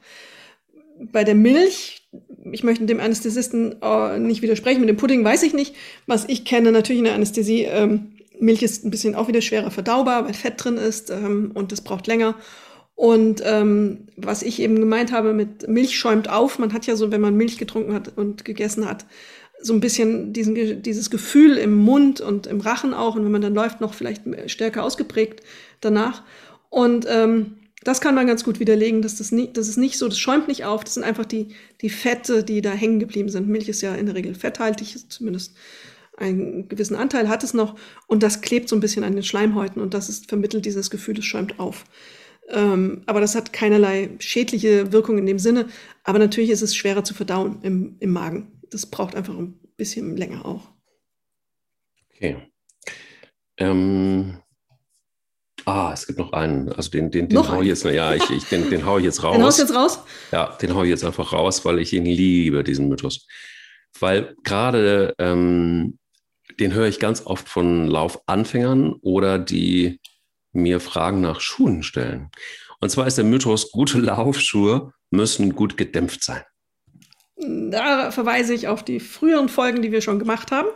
Bei der Milch, ich möchte dem Anästhesisten äh, nicht widersprechen, mit dem Pudding weiß ich nicht. Was ich kenne natürlich in der Anästhesie, ähm, Milch ist ein bisschen auch wieder schwerer verdaubar, weil Fett drin ist ähm, und das braucht länger. Und ähm, was ich eben gemeint habe mit Milch schäumt auf, man hat ja so, wenn man Milch getrunken hat und gegessen hat, so ein bisschen diesen, dieses Gefühl im Mund und im Rachen auch. Und wenn man dann läuft, noch vielleicht stärker ausgeprägt danach. Und ähm, das kann man ganz gut widerlegen, dass das, nicht, das ist nicht so, das schäumt nicht auf, das sind einfach die, die Fette, die da hängen geblieben sind. Milch ist ja in der Regel fetthaltig, zumindest einen gewissen Anteil hat es noch. Und das klebt so ein bisschen an den Schleimhäuten und das ist, vermittelt dieses Gefühl, es schäumt auf. Ähm, aber das hat keinerlei schädliche Wirkung in dem Sinne. Aber natürlich ist es schwerer zu verdauen im, im Magen. Das braucht einfach ein bisschen länger auch. Okay. Ähm, ah, es gibt noch einen. Also den, den, den noch hau ich jetzt, ja, ich, ich, den, den hau ich jetzt raus. Den haust jetzt raus? Ja, den hau ich jetzt einfach raus, weil ich ihn liebe, diesen Mythos. Weil gerade ähm, den höre ich ganz oft von Laufanfängern oder die mir Fragen nach Schuhen stellen. Und zwar ist der Mythos, gute Laufschuhe müssen gut gedämpft sein. Da verweise ich auf die früheren Folgen, die wir schon gemacht haben.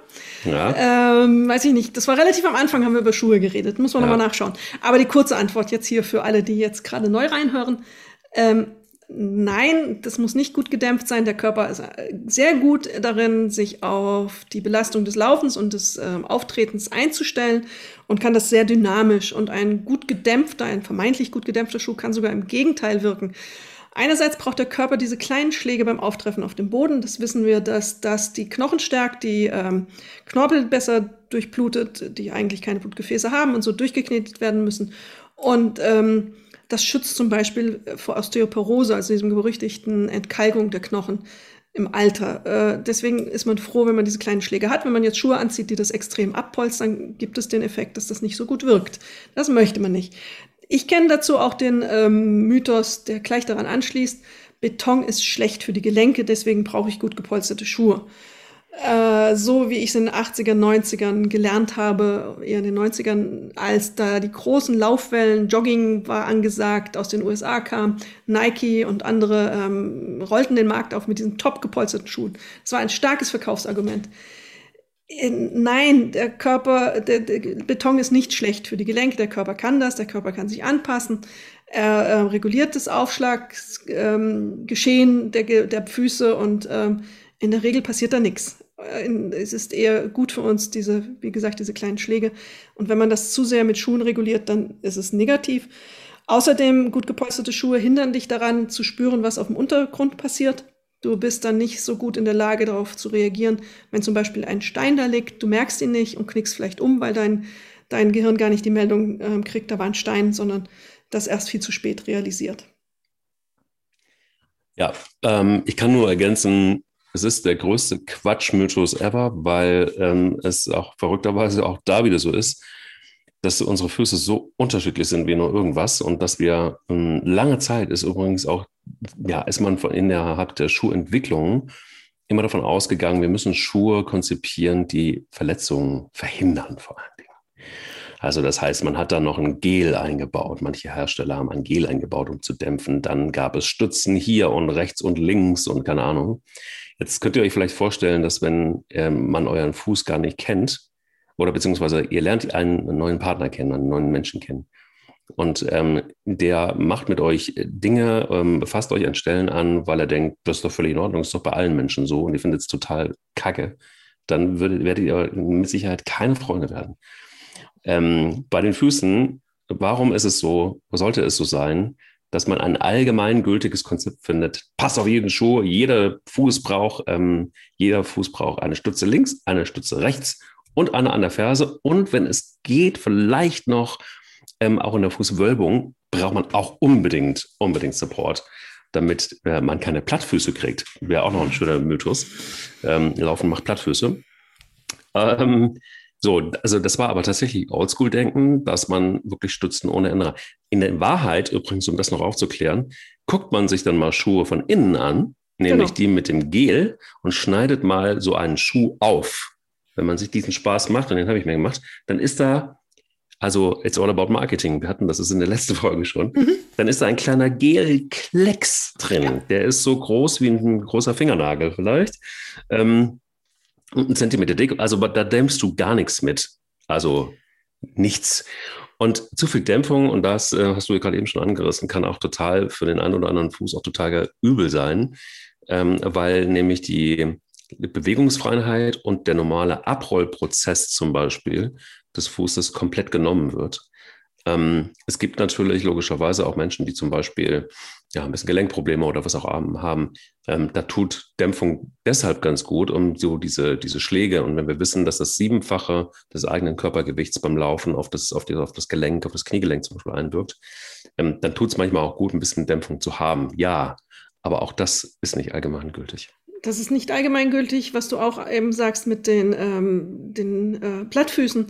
Ja. Ähm, weiß ich nicht, das war relativ am Anfang, haben wir über Schuhe geredet. Muss man ja. nochmal nachschauen. Aber die kurze Antwort jetzt hier für alle, die jetzt gerade neu reinhören. Ähm, Nein, das muss nicht gut gedämpft sein. Der Körper ist äh, sehr gut darin, sich auf die Belastung des Laufens und des äh, Auftretens einzustellen und kann das sehr dynamisch. Und ein gut gedämpfter, ein vermeintlich gut gedämpfter Schuh kann sogar im Gegenteil wirken. Einerseits braucht der Körper diese kleinen Schläge beim Auftreffen auf dem Boden. Das wissen wir, dass das die Knochen stärkt, die ähm, Knorpel besser durchblutet, die eigentlich keine Blutgefäße haben und so durchgeknetet werden müssen. Und ähm, das schützt zum Beispiel äh, vor Osteoporose, also diesem berüchtigten Entkalkung der Knochen im Alter. Äh, deswegen ist man froh, wenn man diese kleinen Schläge hat. Wenn man jetzt Schuhe anzieht, die das extrem abpolstern, gibt es den Effekt, dass das nicht so gut wirkt. Das möchte man nicht. Ich kenne dazu auch den ähm, Mythos, der gleich daran anschließt. Beton ist schlecht für die Gelenke, deswegen brauche ich gut gepolsterte Schuhe. Äh, so wie ich es in den 80ern, 90ern gelernt habe, eher in den 90ern, als da die großen Laufwellen, Jogging war angesagt, aus den USA kam, Nike und andere ähm, rollten den Markt auf mit diesen top gepolsterten Schuhen. Das war ein starkes Verkaufsargument. Äh, nein, der Körper, der, der, Beton ist nicht schlecht für die Gelenke. Der Körper kann das, der Körper kann sich anpassen. Er äh, reguliert das Aufschlaggeschehen ähm, der, der Füße und ähm, in der Regel passiert da nichts es ist eher gut für uns, diese, wie gesagt, diese kleinen Schläge. Und wenn man das zu sehr mit Schuhen reguliert, dann ist es negativ. Außerdem, gut gepolsterte Schuhe hindern dich daran, zu spüren, was auf dem Untergrund passiert. Du bist dann nicht so gut in der Lage, darauf zu reagieren, wenn zum Beispiel ein Stein da liegt, du merkst ihn nicht und knickst vielleicht um, weil dein, dein Gehirn gar nicht die Meldung äh, kriegt, da war ein Stein, sondern das erst viel zu spät realisiert. Ja, ähm, ich kann nur ergänzen, es ist der größte Quatschmythos ever, weil ähm, es auch verrückterweise auch da wieder so ist, dass unsere Füße so unterschiedlich sind wie nur irgendwas und dass wir ähm, lange Zeit ist übrigens auch, ja, ist man von innerhalb der Schuhentwicklung immer davon ausgegangen, wir müssen Schuhe konzipieren, die Verletzungen verhindern vor allen Dingen. Also das heißt, man hat da noch ein Gel eingebaut. Manche Hersteller haben ein Gel eingebaut, um zu dämpfen. Dann gab es Stützen hier und rechts und links und keine Ahnung. Jetzt könnt ihr euch vielleicht vorstellen, dass wenn ähm, man euren Fuß gar nicht kennt, oder beziehungsweise ihr lernt einen neuen Partner kennen, einen neuen Menschen kennen. Und ähm, der macht mit euch Dinge, ähm, befasst euch an Stellen an, weil er denkt, das ist doch völlig in Ordnung, das ist doch bei allen Menschen so. Und ihr findet es total kacke, dann würdet, werdet ihr mit Sicherheit keine Freunde werden. Ähm, bei den Füßen, warum ist es so, sollte es so sein, dass man ein allgemeingültiges Konzept findet. Passt auf jeden Schuh, jeder Fuß braucht, ähm, jeder Fuß braucht eine Stütze links, eine Stütze rechts und eine an der Ferse. Und wenn es geht, vielleicht noch ähm, auch in der Fußwölbung, braucht man auch unbedingt, unbedingt Support, damit äh, man keine Plattfüße kriegt. Wäre auch noch ein schöner Mythos. Ähm, Laufen macht Plattfüße. Ähm, so, also das war aber tatsächlich Oldschool-Denken, dass man wirklich Stützen ohne Ende. In der Wahrheit, übrigens, um das noch aufzuklären, guckt man sich dann mal Schuhe von innen an, nämlich genau. die mit dem Gel und schneidet mal so einen Schuh auf. Wenn man sich diesen Spaß macht, und den habe ich mir gemacht, dann ist da, also it's all about marketing, wir hatten das ist in der letzten Folge schon, mhm. dann ist da ein kleiner Gelklecks drin. Ja. Der ist so groß wie ein großer Fingernagel vielleicht. Ähm, einen Zentimeter dick. Also da dämpfst du gar nichts mit. Also nichts. Und zu viel Dämpfung, und das äh, hast du gerade eben schon angerissen, kann auch total für den einen oder anderen Fuß auch total übel sein, ähm, weil nämlich die Bewegungsfreiheit und der normale Abrollprozess zum Beispiel des Fußes komplett genommen wird. Ähm, es gibt natürlich logischerweise auch Menschen, die zum Beispiel ja, ein bisschen Gelenkprobleme oder was auch haben. Ähm, da tut Dämpfung deshalb ganz gut, um so diese, diese Schläge. Und wenn wir wissen, dass das Siebenfache des eigenen Körpergewichts beim Laufen auf das, auf, die, auf das Gelenk, auf das Kniegelenk zum Beispiel einwirkt, ähm, dann tut es manchmal auch gut, ein bisschen Dämpfung zu haben. Ja, aber auch das ist nicht allgemeingültig. Das ist nicht allgemeingültig, was du auch eben sagst mit den, ähm, den äh, Plattfüßen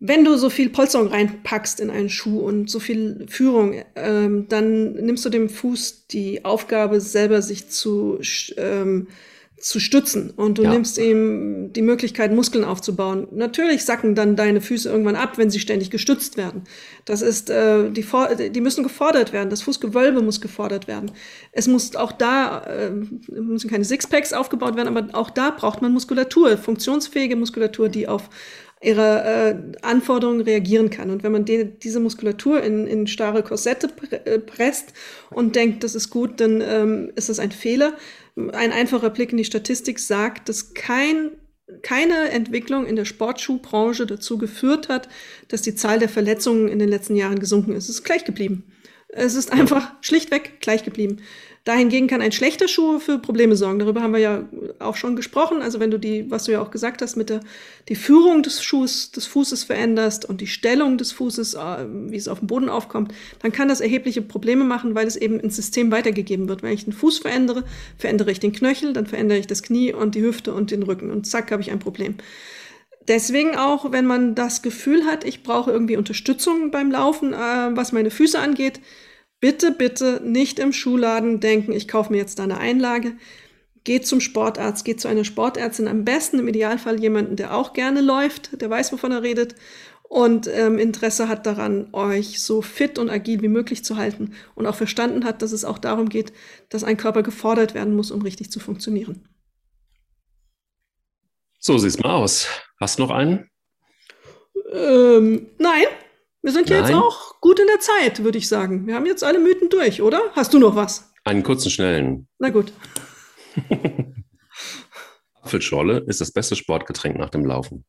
wenn du so viel Polsterung reinpackst in einen Schuh und so viel Führung, ähm, dann nimmst du dem Fuß die Aufgabe, selber sich zu, ähm, zu stützen und du ja. nimmst ihm die Möglichkeit, Muskeln aufzubauen. Natürlich sacken dann deine Füße irgendwann ab, wenn sie ständig gestützt werden. Das ist, äh, die, die müssen gefordert werden. Das Fußgewölbe muss gefordert werden. Es muss auch da, äh, müssen keine Sixpacks aufgebaut werden, aber auch da braucht man Muskulatur, funktionsfähige Muskulatur, die auf ihre äh, Anforderungen reagieren kann. Und wenn man die, diese Muskulatur in, in starre Korsette äh, presst und denkt, das ist gut, dann ähm, ist das ein Fehler. Ein einfacher Blick in die Statistik sagt, dass kein keine Entwicklung in der Sportschuhbranche dazu geführt hat, dass die Zahl der Verletzungen in den letzten Jahren gesunken ist. Es ist gleich geblieben. Es ist einfach schlichtweg gleich geblieben. Dahingegen kann ein schlechter Schuh für Probleme sorgen. Darüber haben wir ja auch schon gesprochen. Also wenn du die, was du ja auch gesagt hast, mit der die Führung des Schuhs, des Fußes veränderst und die Stellung des Fußes, äh, wie es auf dem Boden aufkommt, dann kann das erhebliche Probleme machen, weil es eben ins System weitergegeben wird. Wenn ich den Fuß verändere, verändere ich den Knöchel, dann verändere ich das Knie und die Hüfte und den Rücken und zack habe ich ein Problem. Deswegen auch, wenn man das Gefühl hat, ich brauche irgendwie Unterstützung beim Laufen, äh, was meine Füße angeht, bitte, bitte nicht im Schuhladen denken, ich kaufe mir jetzt da eine Einlage. Geht zum Sportarzt, geht zu einer Sportärztin, am besten im Idealfall jemanden, der auch gerne läuft, der weiß, wovon er redet und ähm, Interesse hat daran, euch so fit und agil wie möglich zu halten und auch verstanden hat, dass es auch darum geht, dass ein Körper gefordert werden muss, um richtig zu funktionieren. So sieht's mal aus. Hast du noch einen? Ähm, nein, wir sind ja jetzt auch gut in der Zeit, würde ich sagen. Wir haben jetzt alle Mythen durch, oder? Hast du noch was? Einen kurzen, schnellen. Na gut. Apfelschorle ist das beste Sportgetränk nach dem Laufen.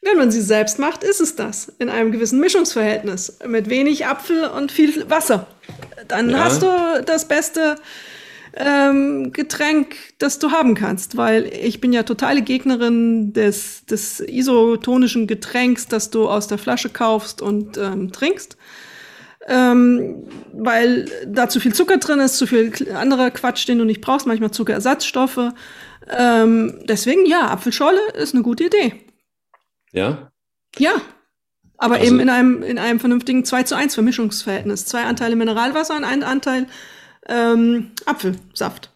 Wenn man sie selbst macht, ist es das. In einem gewissen Mischungsverhältnis. Mit wenig Apfel und viel Wasser. Dann ja. hast du das beste ähm, Getränk, das du haben kannst, weil ich bin ja totale Gegnerin des, des isotonischen Getränks, das du aus der Flasche kaufst und ähm, trinkst. Ähm, weil da zu viel Zucker drin ist, zu viel anderer Quatsch, den du nicht brauchst, manchmal Zuckerersatzstoffe. Ähm, deswegen, ja, Apfelschorle ist eine gute Idee. Ja? Ja. Aber also, eben in einem, in einem vernünftigen 2 zu 1 Vermischungsverhältnis. Zwei Anteile Mineralwasser und ein Anteil ähm, Apfelsaft.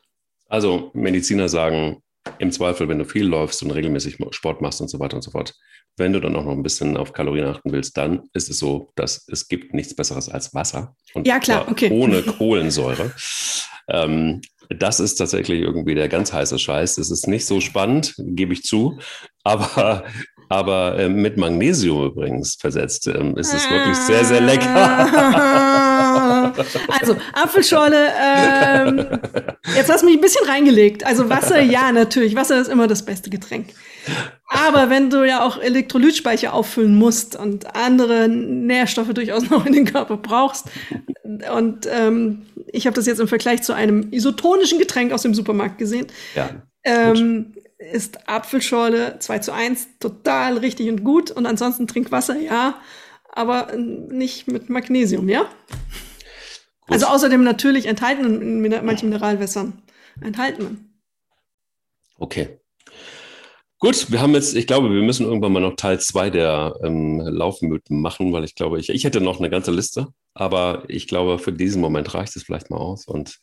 Also Mediziner sagen, im Zweifel, wenn du viel läufst und regelmäßig Sport machst und so weiter und so fort, wenn du dann auch noch ein bisschen auf Kalorien achten willst, dann ist es so, dass es gibt nichts Besseres als Wasser. Und ja, klar, okay. Ohne Kohlensäure. ähm, das ist tatsächlich irgendwie der ganz heiße Scheiß. Es ist nicht so spannend, gebe ich zu. Aber aber äh, mit Magnesium übrigens versetzt. Ähm, ist es wirklich sehr, sehr lecker. also Apfelschorle, ähm, jetzt hast du mich ein bisschen reingelegt. Also Wasser, ja, natürlich. Wasser ist immer das beste Getränk. Aber wenn du ja auch Elektrolytspeicher auffüllen musst und andere Nährstoffe durchaus noch in den Körper brauchst, und ähm, ich habe das jetzt im Vergleich zu einem isotonischen Getränk aus dem Supermarkt gesehen, ja, ähm, ist Apfelschorle 2 zu 1 total richtig und gut. Und ansonsten Trinkwasser, ja, aber nicht mit Magnesium, ja? Gut. Also außerdem natürlich enthalten in manchen Mineralwässern. Enthalten. Okay. Gut, wir haben jetzt, ich glaube, wir müssen irgendwann mal noch Teil 2 der ähm, Laufmythen machen, weil ich glaube, ich, ich hätte noch eine ganze Liste, aber ich glaube, für diesen Moment reicht es vielleicht mal aus. Und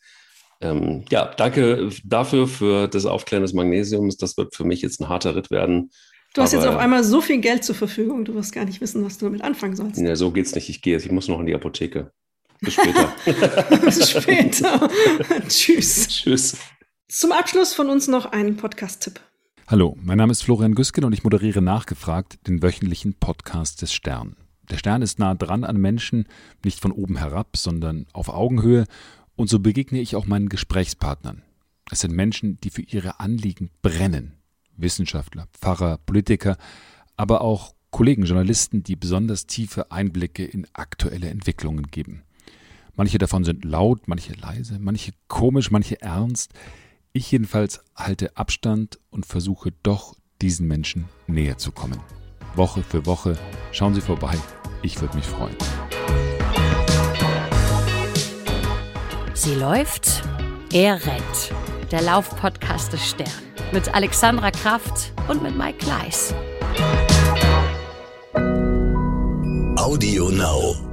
ähm, ja, danke dafür, für das Aufklären des Magnesiums. Das wird für mich jetzt ein harter Ritt werden. Du hast aber, jetzt auf einmal so viel Geld zur Verfügung, du wirst gar nicht wissen, was du damit anfangen sollst. Ja, so geht's nicht. Ich gehe jetzt, ich muss noch in die Apotheke. Bis später. Bis später. Tschüss. Tschüss. Zum Abschluss von uns noch ein Podcast-Tipp. Hallo, mein Name ist Florian Güsken und ich moderiere nachgefragt den wöchentlichen Podcast des Stern. Der Stern ist nah dran an Menschen, nicht von oben herab, sondern auf Augenhöhe und so begegne ich auch meinen Gesprächspartnern. Es sind Menschen, die für ihre Anliegen brennen. Wissenschaftler, Pfarrer, Politiker, aber auch Kollegen, Journalisten, die besonders tiefe Einblicke in aktuelle Entwicklungen geben. Manche davon sind laut, manche leise, manche komisch, manche ernst. Ich jedenfalls halte Abstand und versuche doch diesen Menschen näher zu kommen. Woche für Woche schauen Sie vorbei. Ich würde mich freuen. Sie läuft, er rennt. Der Laufpodcast des Stern. Mit Alexandra Kraft und mit Mike Kleiss. Audio Now.